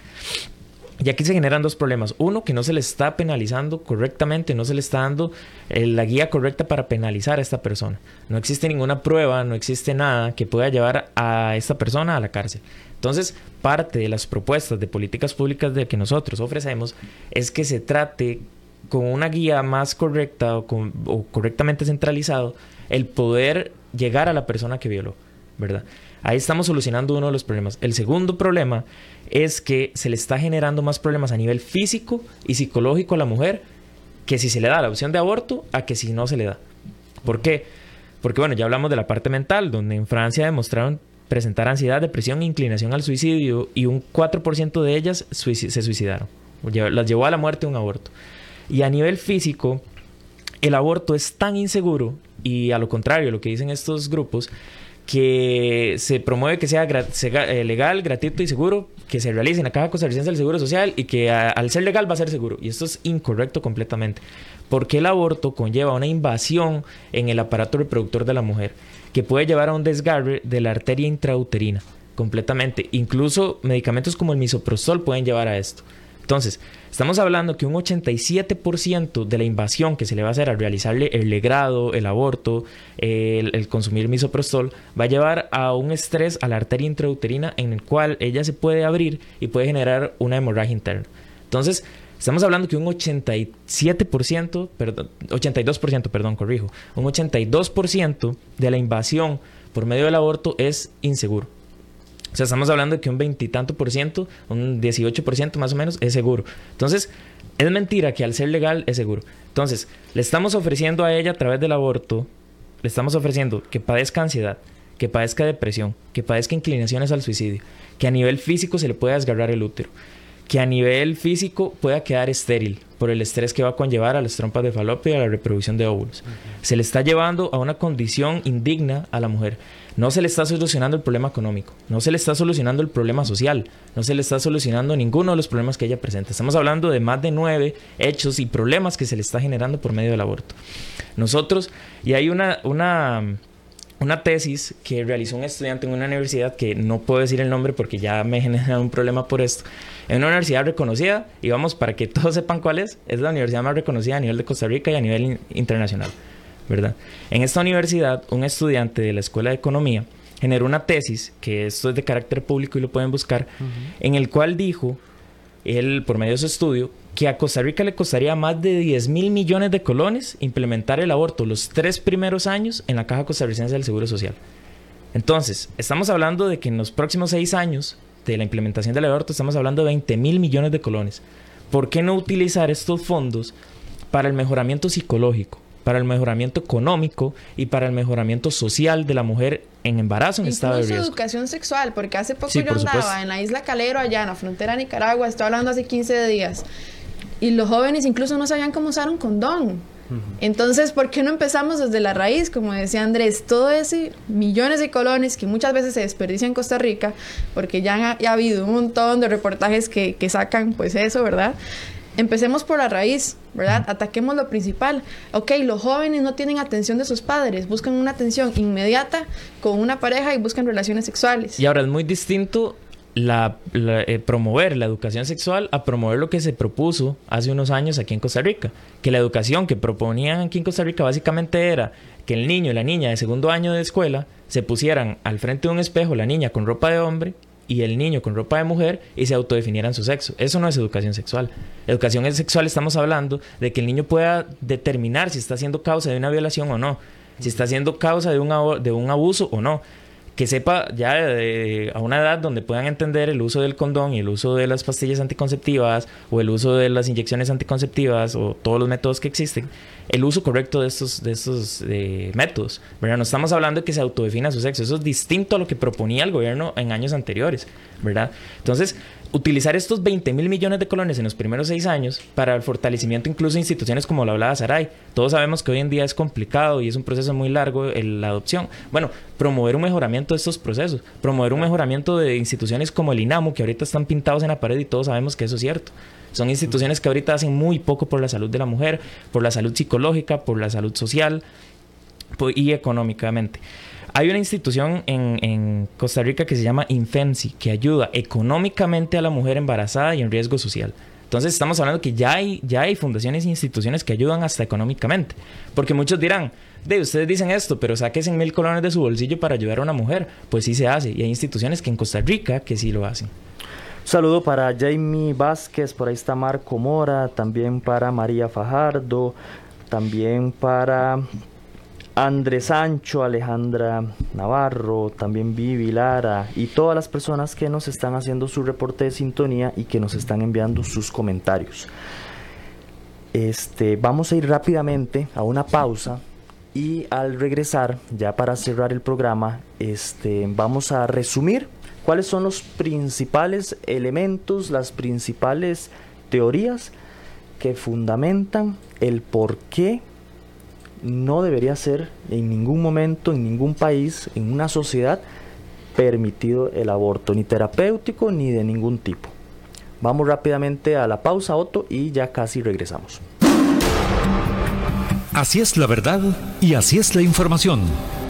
Y aquí se generan dos problemas. Uno, que no se le está penalizando correctamente, no se le está dando eh, la guía correcta para penalizar a esta persona. No existe ninguna prueba, no existe nada que pueda llevar a esta persona a la cárcel. Entonces, parte de las propuestas de políticas públicas de que nosotros ofrecemos es que se trate con una guía más correcta o, correctamente centralizado el poder llegar a la persona que violó, ¿verdad? Ahí estamos solucionando uno de los problemas. El segundo problema es que se le está generando más problemas a nivel físico y psicológico a la mujer que si se le da la opción de aborto a que si no se le da. ¿Por qué? Porque bueno, ya hablamos de la parte mental, donde en Francia demostraron presentar ansiedad, depresión e inclinación al suicidio y un 4% de ellas se suicidaron. Las llevó a la muerte un aborto. Y a nivel físico, el aborto es tan inseguro y a lo contrario, lo que dicen estos grupos, que se promueve que sea, eh, legal, gratuito y seguro, que se realice en la Caja Costarricense del Seguro Social y que al ser legal va a ser seguro. Y esto es incorrecto completamente, porque el aborto conlleva una invasión en el aparato reproductor de la mujer que puede llevar a un desgarre de la arteria intrauterina completamente. Incluso medicamentos como el misoprostol pueden llevar a esto. Entonces, estamos hablando que un 87% de la invasión que se le va a hacer al realizarle el legrado, el aborto, el, consumir misoprostol, va a llevar a un estrés a la arteria intrauterina en el cual ella se puede abrir y puede generar una hemorragia interna. Entonces, estamos hablando que un 87%, perdón, 82%, perdón, corrijo, un 82% de la invasión por medio del aborto es inseguro. O sea, estamos hablando de que un veintitanto por ciento, un 18 por ciento más o menos, es seguro. Entonces, es mentira que al ser legal es seguro. Entonces, le estamos ofreciendo a ella a través del aborto, le estamos ofreciendo que padezca ansiedad, que padezca depresión, que padezca inclinaciones al suicidio, que a nivel físico se le pueda desgarrar el útero, que a nivel físico pueda quedar estéril por el estrés que va a conllevar a las trompas de falopio y a la reproducción de óvulos. Se le está llevando a una condición indigna a la mujer. No se le está solucionando el problema económico, no se le está solucionando el problema social, no se le está solucionando ninguno de los problemas que ella presenta. Estamos hablando de más de nueve hechos y problemas que se le está generando por medio del aborto. Nosotros, y hay una, una, una tesis que realizó un estudiante en una universidad que no puedo decir el nombre porque ya me genera un problema por esto. En una universidad reconocida, y vamos para que todos sepan cuál es, es la universidad más reconocida a nivel de Costa Rica y a nivel internacional. ¿Verdad? En esta universidad, un estudiante de la Escuela de Economía generó una tesis, que esto es de carácter público y lo pueden buscar, en el cual dijo, él, por medio de su estudio, que a Costa Rica le costaría más de 10 mil millones de colones implementar el aborto los tres primeros años en la Caja Costarricense del Seguro Social. Entonces, estamos hablando de que en los próximos seis años de la implementación del aborto estamos hablando de 20 mil millones de colones. ¿Por qué no utilizar estos fondos para el mejoramiento psicológico? Para el mejoramiento económico y para el mejoramiento social de la mujer en embarazo en estado de riesgo. educación sexual, porque hace poco yo andaba en la isla Calero, allá en la frontera de Nicaragua, estoy hablando hace 15 días, y los jóvenes incluso no sabían cómo usar un condón. Entonces, ¿por qué no empezamos desde la raíz? Como decía Andrés, todo ese millones de colones que muchas veces se desperdician en Costa Rica, porque ya ha, habido un montón de reportajes que, que sacan pues eso, ¿verdad? Empecemos por la raíz, ¿verdad? Ataquemos lo principal. Ok, los jóvenes no tienen atención de sus padres, buscan una atención inmediata con una pareja y buscan relaciones sexuales. Y ahora es muy distinto la, eh, promover la educación sexual a promover lo que se propuso hace unos años aquí en Costa Rica. Que la educación que proponían aquí en Costa Rica básicamente era que el niño y la niña de segundo año de escuela se pusieran al frente de un espejo, la niña con ropa de hombre y el niño con ropa de mujer y se autodefinieran su sexo. Eso no es educación sexual. Educación sexual estamos hablando de que el niño pueda determinar si está siendo causa de una violación o no, si está siendo causa de un, de un abuso o no que sepa ya a una edad donde puedan entender el uso del condón y el uso de las pastillas anticonceptivas o el uso de las inyecciones anticonceptivas o todos los métodos que existen, el uso correcto de estos, de estos eh, métodos. ¿verdad? No estamos hablando de que se autodefina su sexo, eso es distinto a lo que proponía el gobierno en años anteriores. ¿verdad? Entonces, utilizar estos 20 mil millones de colones en los primeros seis años para el fortalecimiento incluso de instituciones como lo hablaba Saray. Todos sabemos que hoy en día es complicado y es un proceso muy largo la adopción. Bueno, promover un mejoramiento de estos procesos, promover un mejoramiento de instituciones como el INAMU, que ahorita están pintados en la pared y todos sabemos que eso es cierto. Son instituciones que ahorita hacen muy poco por la salud de la mujer, por la salud psicológica, por la salud social y económicamente. Hay una institución en, Costa Rica que se llama Infensi, que ayuda económicamente a la mujer embarazada y en riesgo social. Entonces estamos hablando que ya hay, ya hay fundaciones e instituciones que ayudan hasta económicamente. Porque muchos dirán, de ustedes dicen esto, pero en mil colones de su bolsillo para ayudar a una mujer. Pues sí se hace. Y hay instituciones que en Costa Rica que sí lo hacen. saludo para Jamie Vázquez, por ahí está Marco Mora, también para María Fajardo, también para Andrés Sancho, Alejandra Navarro, también Vivi Lara y todas las personas que nos están haciendo su reporte de sintonía y que nos están enviando sus comentarios. Este, vamos a ir rápidamente a una pausa y al regresar, ya para cerrar el programa, este, vamos a resumir cuáles son los principales elementos, las principales teorías que fundamentan el por qué no debería ser en ningún momento, en ningún país, en una sociedad, permitido el aborto, ni terapéutico ni de ningún tipo. Vamos rápidamente a la pausa, Otto, y ya casi regresamos. Así es la verdad y así es la información.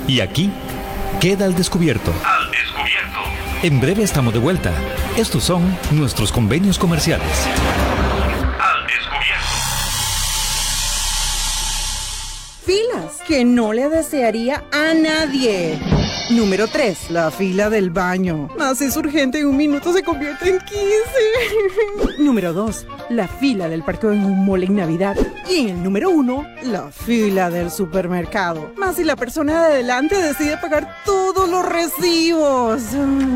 Y aquí queda al descubierto. Al descubierto. En breve estamos de vuelta. Estos son nuestros convenios comerciales. Que no le desearía a nadie. Número 3. La fila del baño. Más es urgente en un minuto se convierte en 15. número 2. La fila del parqueo en un mall en Navidad. Y en el número 1. La fila del supermercado. Más si la persona de adelante decide pagar todos los recibos.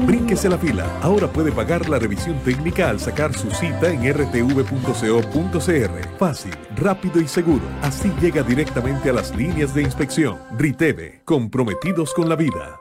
Brínquese la fila. Ahora puede pagar la revisión técnica al sacar su cita en rtv.co.cr. Fácil, rápido y seguro. Así llega directamente a las líneas de inspección. RITEVE, comprometidos con la vida.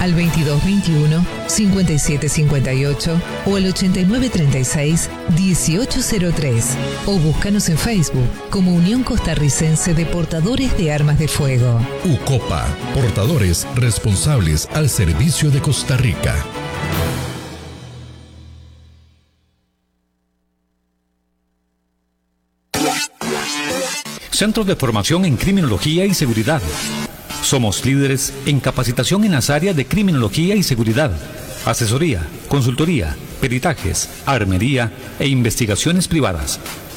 al 2221 5758 o al 8936 1803 o búscanos en Facebook como Unión Costarricense de Portadores de Armas de Fuego. UCOPA, portadores responsables al servicio de Costa Rica. Centros de formación en criminología y seguridad. Somos líderes en capacitación en las áreas de criminología y seguridad, asesoría, consultoría, peritajes, armería e investigaciones privadas.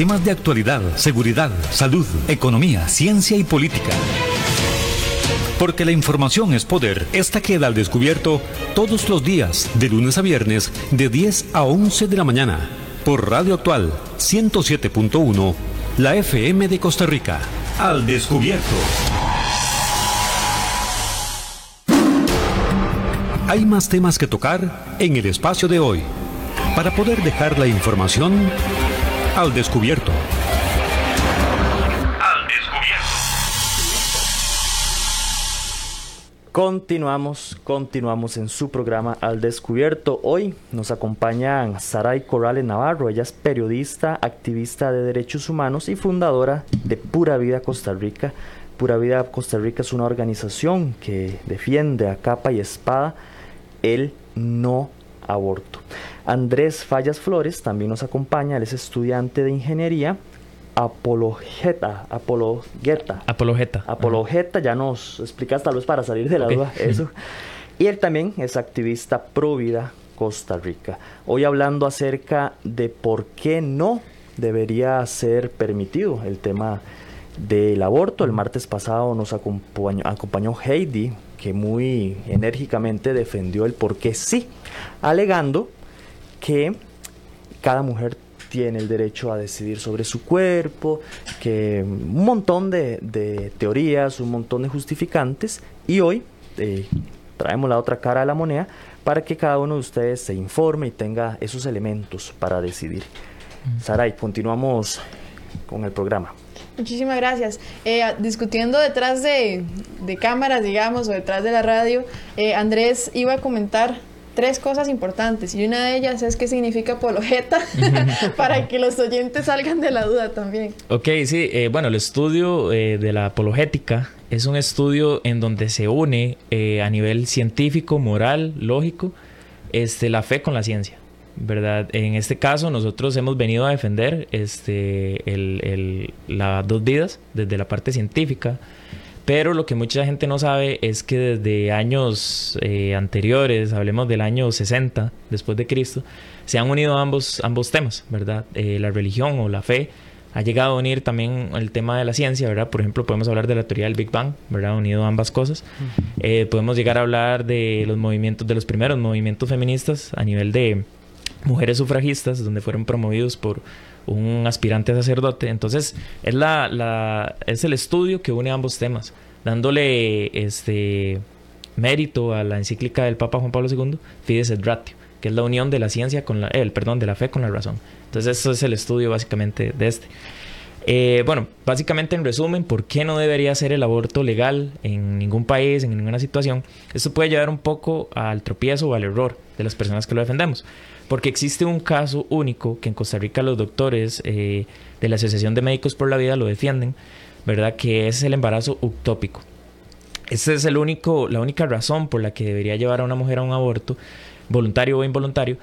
Temas de actualidad, seguridad, salud, economía, ciencia y política. Porque la información es poder. Esta queda al descubierto todos los días, de lunes a viernes, de 10 a 11 de la mañana, por Radio Actual 107.1, la FM de Costa Rica. Al descubierto. Hay más temas que tocar en el espacio de hoy. Para poder dejar la información al descubierto. Al descubierto. Continuamos, continuamos en su programa Al Descubierto. Hoy nos acompañan Saray Corrales Navarro. Ella es periodista, activista de derechos humanos y fundadora de Pura Vida Costa Rica. Pura Vida Costa Rica es una organización que defiende a capa y espada el no aborto. Andrés Fallas Flores también nos acompaña, él es estudiante de ingeniería. Apologeta, apologeta. Apologeta. Apologeta, ya nos explicas tal vez para salir de la duda eso. Y él también es activista pro vida Costa Rica. Hoy hablando acerca de por qué no debería ser permitido el tema del aborto. El martes pasado nos acompañó, acompañó Heidi, que muy enérgicamente defendió el por qué sí, alegando que cada mujer tiene el derecho a decidir sobre su cuerpo, que un montón de, teorías, un montón de justificantes, y hoy eh, traemos la otra cara de la moneda para que cada uno de ustedes se informe y tenga esos elementos para decidir. Saray, continuamos con el programa. Muchísimas gracias. Eh, discutiendo detrás de, cámaras, digamos, o detrás de la radio, eh, Andrés iba a comentar tres cosas importantes y una de ellas es qué significa apologeta para que los oyentes salgan de la duda también. Ok, sí, eh, bueno, el estudio eh, de la apologética es un estudio en donde se une eh, a nivel científico, moral, lógico, este, la fe con la ciencia. ¿verdad? En este caso nosotros hemos venido a defender este, el, las dos vidas desde la parte científica, pero lo que mucha gente no sabe es que desde años eh, anteriores, hablemos del año 60 después de Cristo, se han unido ambos, ambos temas, ¿verdad? Eh, la religión o la fe ha llegado a unir también el tema de la ciencia, ¿verdad? Por ejemplo, podemos hablar de la teoría del Big Bang, ¿verdad? Unido ambas cosas. Eh, podemos llegar a hablar de los movimientos, de los primeros movimientos feministas a nivel de mujeres sufragistas, donde fueron promovidos por un aspirante a sacerdote. Entonces, es, la, la, es el estudio que une ambos temas, dándole este mérito a la encíclica del Papa Juan Pablo II, Fides et Ratio, que es la unión de la ciencia con la, el perdón, de la fe con la razón. Entonces, eso es el estudio básicamente de este. Eh, bueno, básicamente en resumen, ¿por qué no debería ser el aborto legal en ningún país, en ninguna situación? Esto puede llevar un poco al tropiezo o al error de las personas que lo defendemos. Porque existe un caso único que en Costa Rica los doctores eh, de la Asociación de Médicos por la Vida lo defienden, ¿verdad? Que es el embarazo utópico. Esa es la única razón por la que debería llevar a una mujer a un aborto, voluntario o involuntario,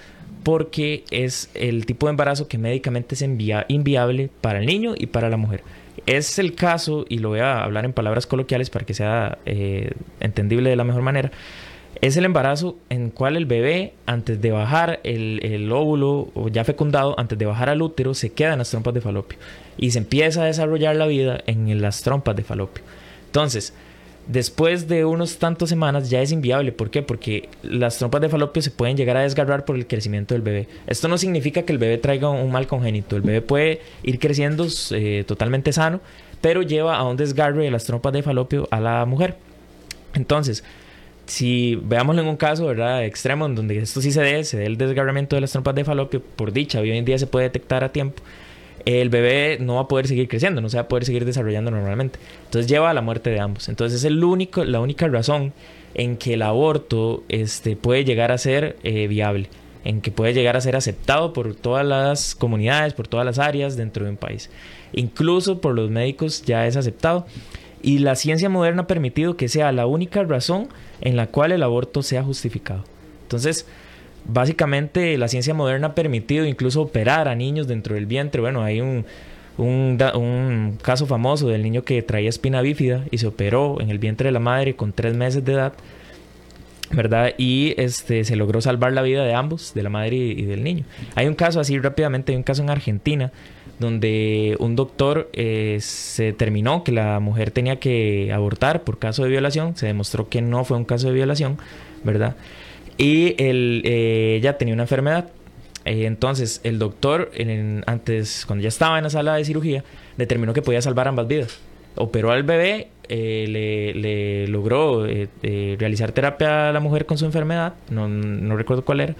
porque es el tipo de embarazo que médicamente es inviable para el niño y para la mujer. Es el caso, y lo voy a hablar en palabras coloquiales para que sea eh, entendible de la mejor manera, es el embarazo en cual el bebé, antes de bajar el, óvulo o ya fecundado, antes de bajar al útero, se queda en las trompas de falopio y se empieza a desarrollar la vida en las trompas de falopio. Entonces, después de unos tantos semanas ya es inviable. ¿Por qué? Porque las trompas de falopio se pueden llegar a desgarrar por el crecimiento del bebé. Esto no significa que el bebé traiga un mal congénito. El bebé puede ir creciendo eh, totalmente sano, pero lleva a un desgarre de las trompas de falopio a la mujer. Entonces, si veámoslo en un caso, ¿verdad? Extremo, en donde esto sí se dé, se dé el desgarramiento de las trompas de falopio, por dicha, hoy en día se puede detectar a tiempo, el bebé no va a poder seguir creciendo, no se va a poder seguir desarrollando normalmente. Entonces lleva a la muerte de ambos. Entonces es el único, la única razón en que el aborto este, puede llegar a ser eh, viable, en que puede llegar a ser aceptado por todas las comunidades, por todas las áreas dentro de un país. Incluso por los médicos ya es aceptado. Y la ciencia moderna ha permitido que sea la única razón en la cual el aborto sea justificado. Entonces, básicamente la ciencia moderna ha permitido incluso operar a niños dentro del vientre. Bueno, hay un, caso famoso del niño que traía espina bífida y se operó en el vientre de la madre con tres meses de edad. ¿verdad? Y este, se logró salvar la vida de ambos, de la madre y, del niño. Hay un caso así rápidamente, hay un caso en Argentina donde un doctor eh, se determinó que la mujer tenía que abortar por caso de violación, se demostró que no fue un caso de violación, ¿verdad? Y eh, ella tenía una enfermedad. Eh, entonces el doctor, antes, cuando ya estaba en la sala de cirugía, determinó que podía salvar ambas vidas. Operó al bebé, le, logró realizar terapia a la mujer con su enfermedad, no, no recuerdo cuál era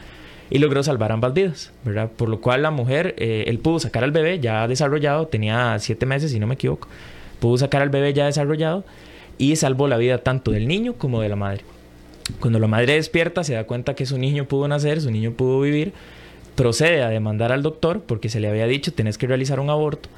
y logró salvar ambas vidas, ¿verdad? Por lo cual la mujer, eh, él pudo sacar al bebé ya desarrollado, tenía siete meses si no me equivoco, pudo sacar al bebé ya desarrollado y salvó la vida tanto del niño como de la madre. Cuando la madre despierta se da cuenta que su niño pudo nacer, su niño pudo vivir, procede a demandar al doctor porque se le había dicho tenés que realizar un aborto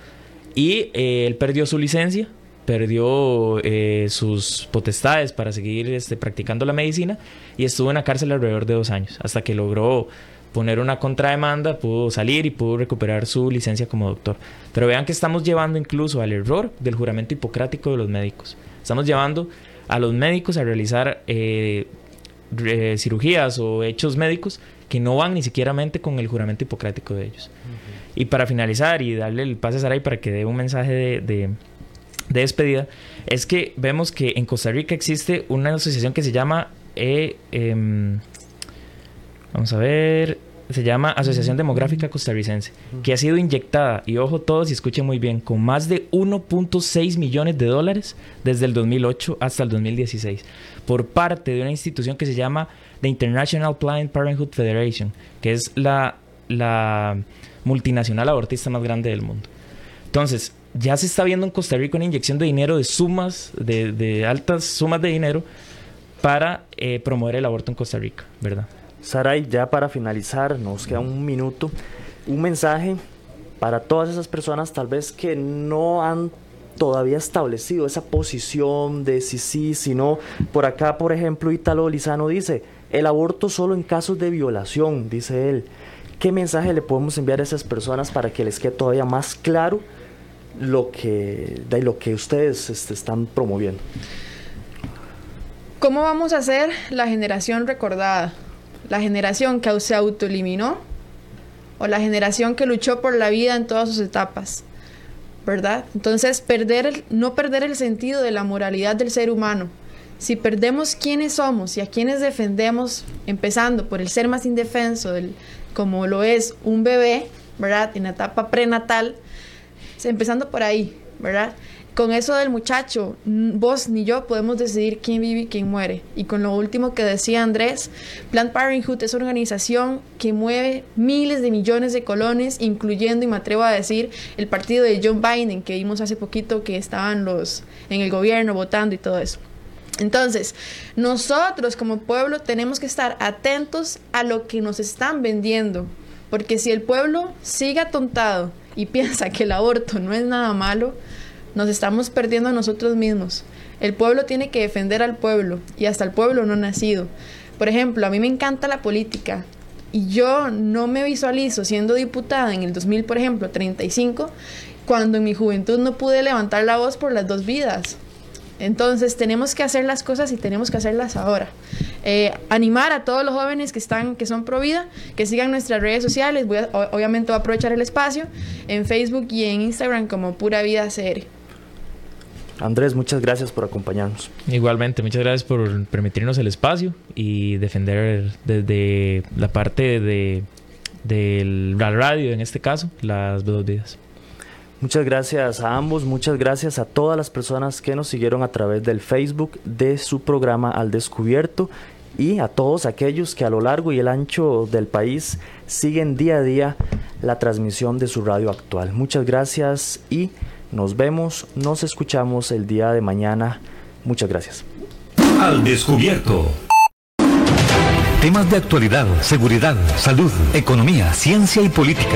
y eh, él perdió su licencia, perdió eh, sus potestades para seguir este, practicando la medicina y estuvo en la cárcel alrededor de dos años, hasta que logró poner una contrademanda, pudo salir y pudo recuperar su licencia como doctor. Pero vean que estamos llevando incluso al error del juramento hipocrático de los médicos. Estamos llevando a los médicos a realizar eh, cirugías o hechos médicos que no van ni siquiera con el juramento hipocrático de ellos. Y para finalizar y darle el pase a Saray para que dé un mensaje de, de despedida, es que vemos que en Costa Rica existe una asociación que se llama eh, em, vamos a ver, se llama Asociación Demográfica Costarricense, que ha sido inyectada, y ojo todos y escuchen muy bien, con más de 1.6 millones de dólares desde el 2008 hasta el 2016, por parte de una institución que se llama The International Planned Parenthood Federation, que es la, la multinacional abortista más grande del mundo. Entonces, ya se está viendo en Costa Rica una inyección de dinero de sumas, de, de altas sumas de dinero para eh, promover el aborto en Costa Rica, ¿verdad? Saray, ya para finalizar, nos queda un minuto, un mensaje para todas esas personas tal vez que no han todavía establecido esa posición de si sí, si no. Por acá, por ejemplo, Italo Lizano dice, el aborto solo en casos de violación, dice él. ¿Qué mensaje le podemos enviar a esas personas para que les quede todavía más claro lo que, de lo que ustedes este, están promoviendo? ¿Cómo vamos a ser la generación recordada? ¿La generación que se autoeliminó? ¿O la generación que luchó por la vida en todas sus etapas? ¿Verdad? Entonces, perder no perder el sentido de la moralidad del ser humano. Si perdemos quiénes somos y a quiénes defendemos, empezando por el ser más indefenso, como lo es un bebé, ¿verdad? En la etapa prenatal, empezando por ahí, ¿verdad? Con eso del muchacho, vos ni yo podemos decidir quién vive y quién muere. Y con lo último que decía Andrés, Planned Parenthood es una organización que mueve miles de millones de colones, incluyendo, y me atrevo a decir, el partido de John Biden, que vimos hace poquito que estaban los en el gobierno votando y todo eso. Entonces, nosotros como pueblo tenemos que estar atentos a lo que nos están vendiendo, porque si el pueblo sigue atontado y piensa que el aborto no es nada malo, nos estamos perdiendo a nosotros mismos. El pueblo tiene que defender al pueblo y hasta el pueblo no nacido. Por ejemplo, a mí me encanta la política y yo no me visualizo siendo diputada en el 2000, por ejemplo, 35, cuando en mi juventud no pude levantar la voz por las dos vidas. Entonces tenemos que hacer las cosas y tenemos que hacerlas ahora. Eh, animar a todos los jóvenes que están, que son pro vida, que sigan nuestras redes sociales. Voy obviamente voy a aprovechar el espacio en Facebook y en Instagram como Pura Vida CR. Andrés, muchas gracias por acompañarnos. Igualmente, muchas gracias por permitirnos el espacio y defender desde la parte de, de la radio, en este caso, las dos vidas. Muchas gracias a ambos, muchas gracias a todas las personas que nos siguieron a través del Facebook de su programa Al Descubierto y a todos aquellos que a lo largo y el ancho del país siguen día a día la transmisión de su radio actual. Muchas gracias y nos vemos, nos escuchamos el día de mañana. Muchas gracias. Al Descubierto. Temas de actualidad, seguridad, salud, economía, ciencia y política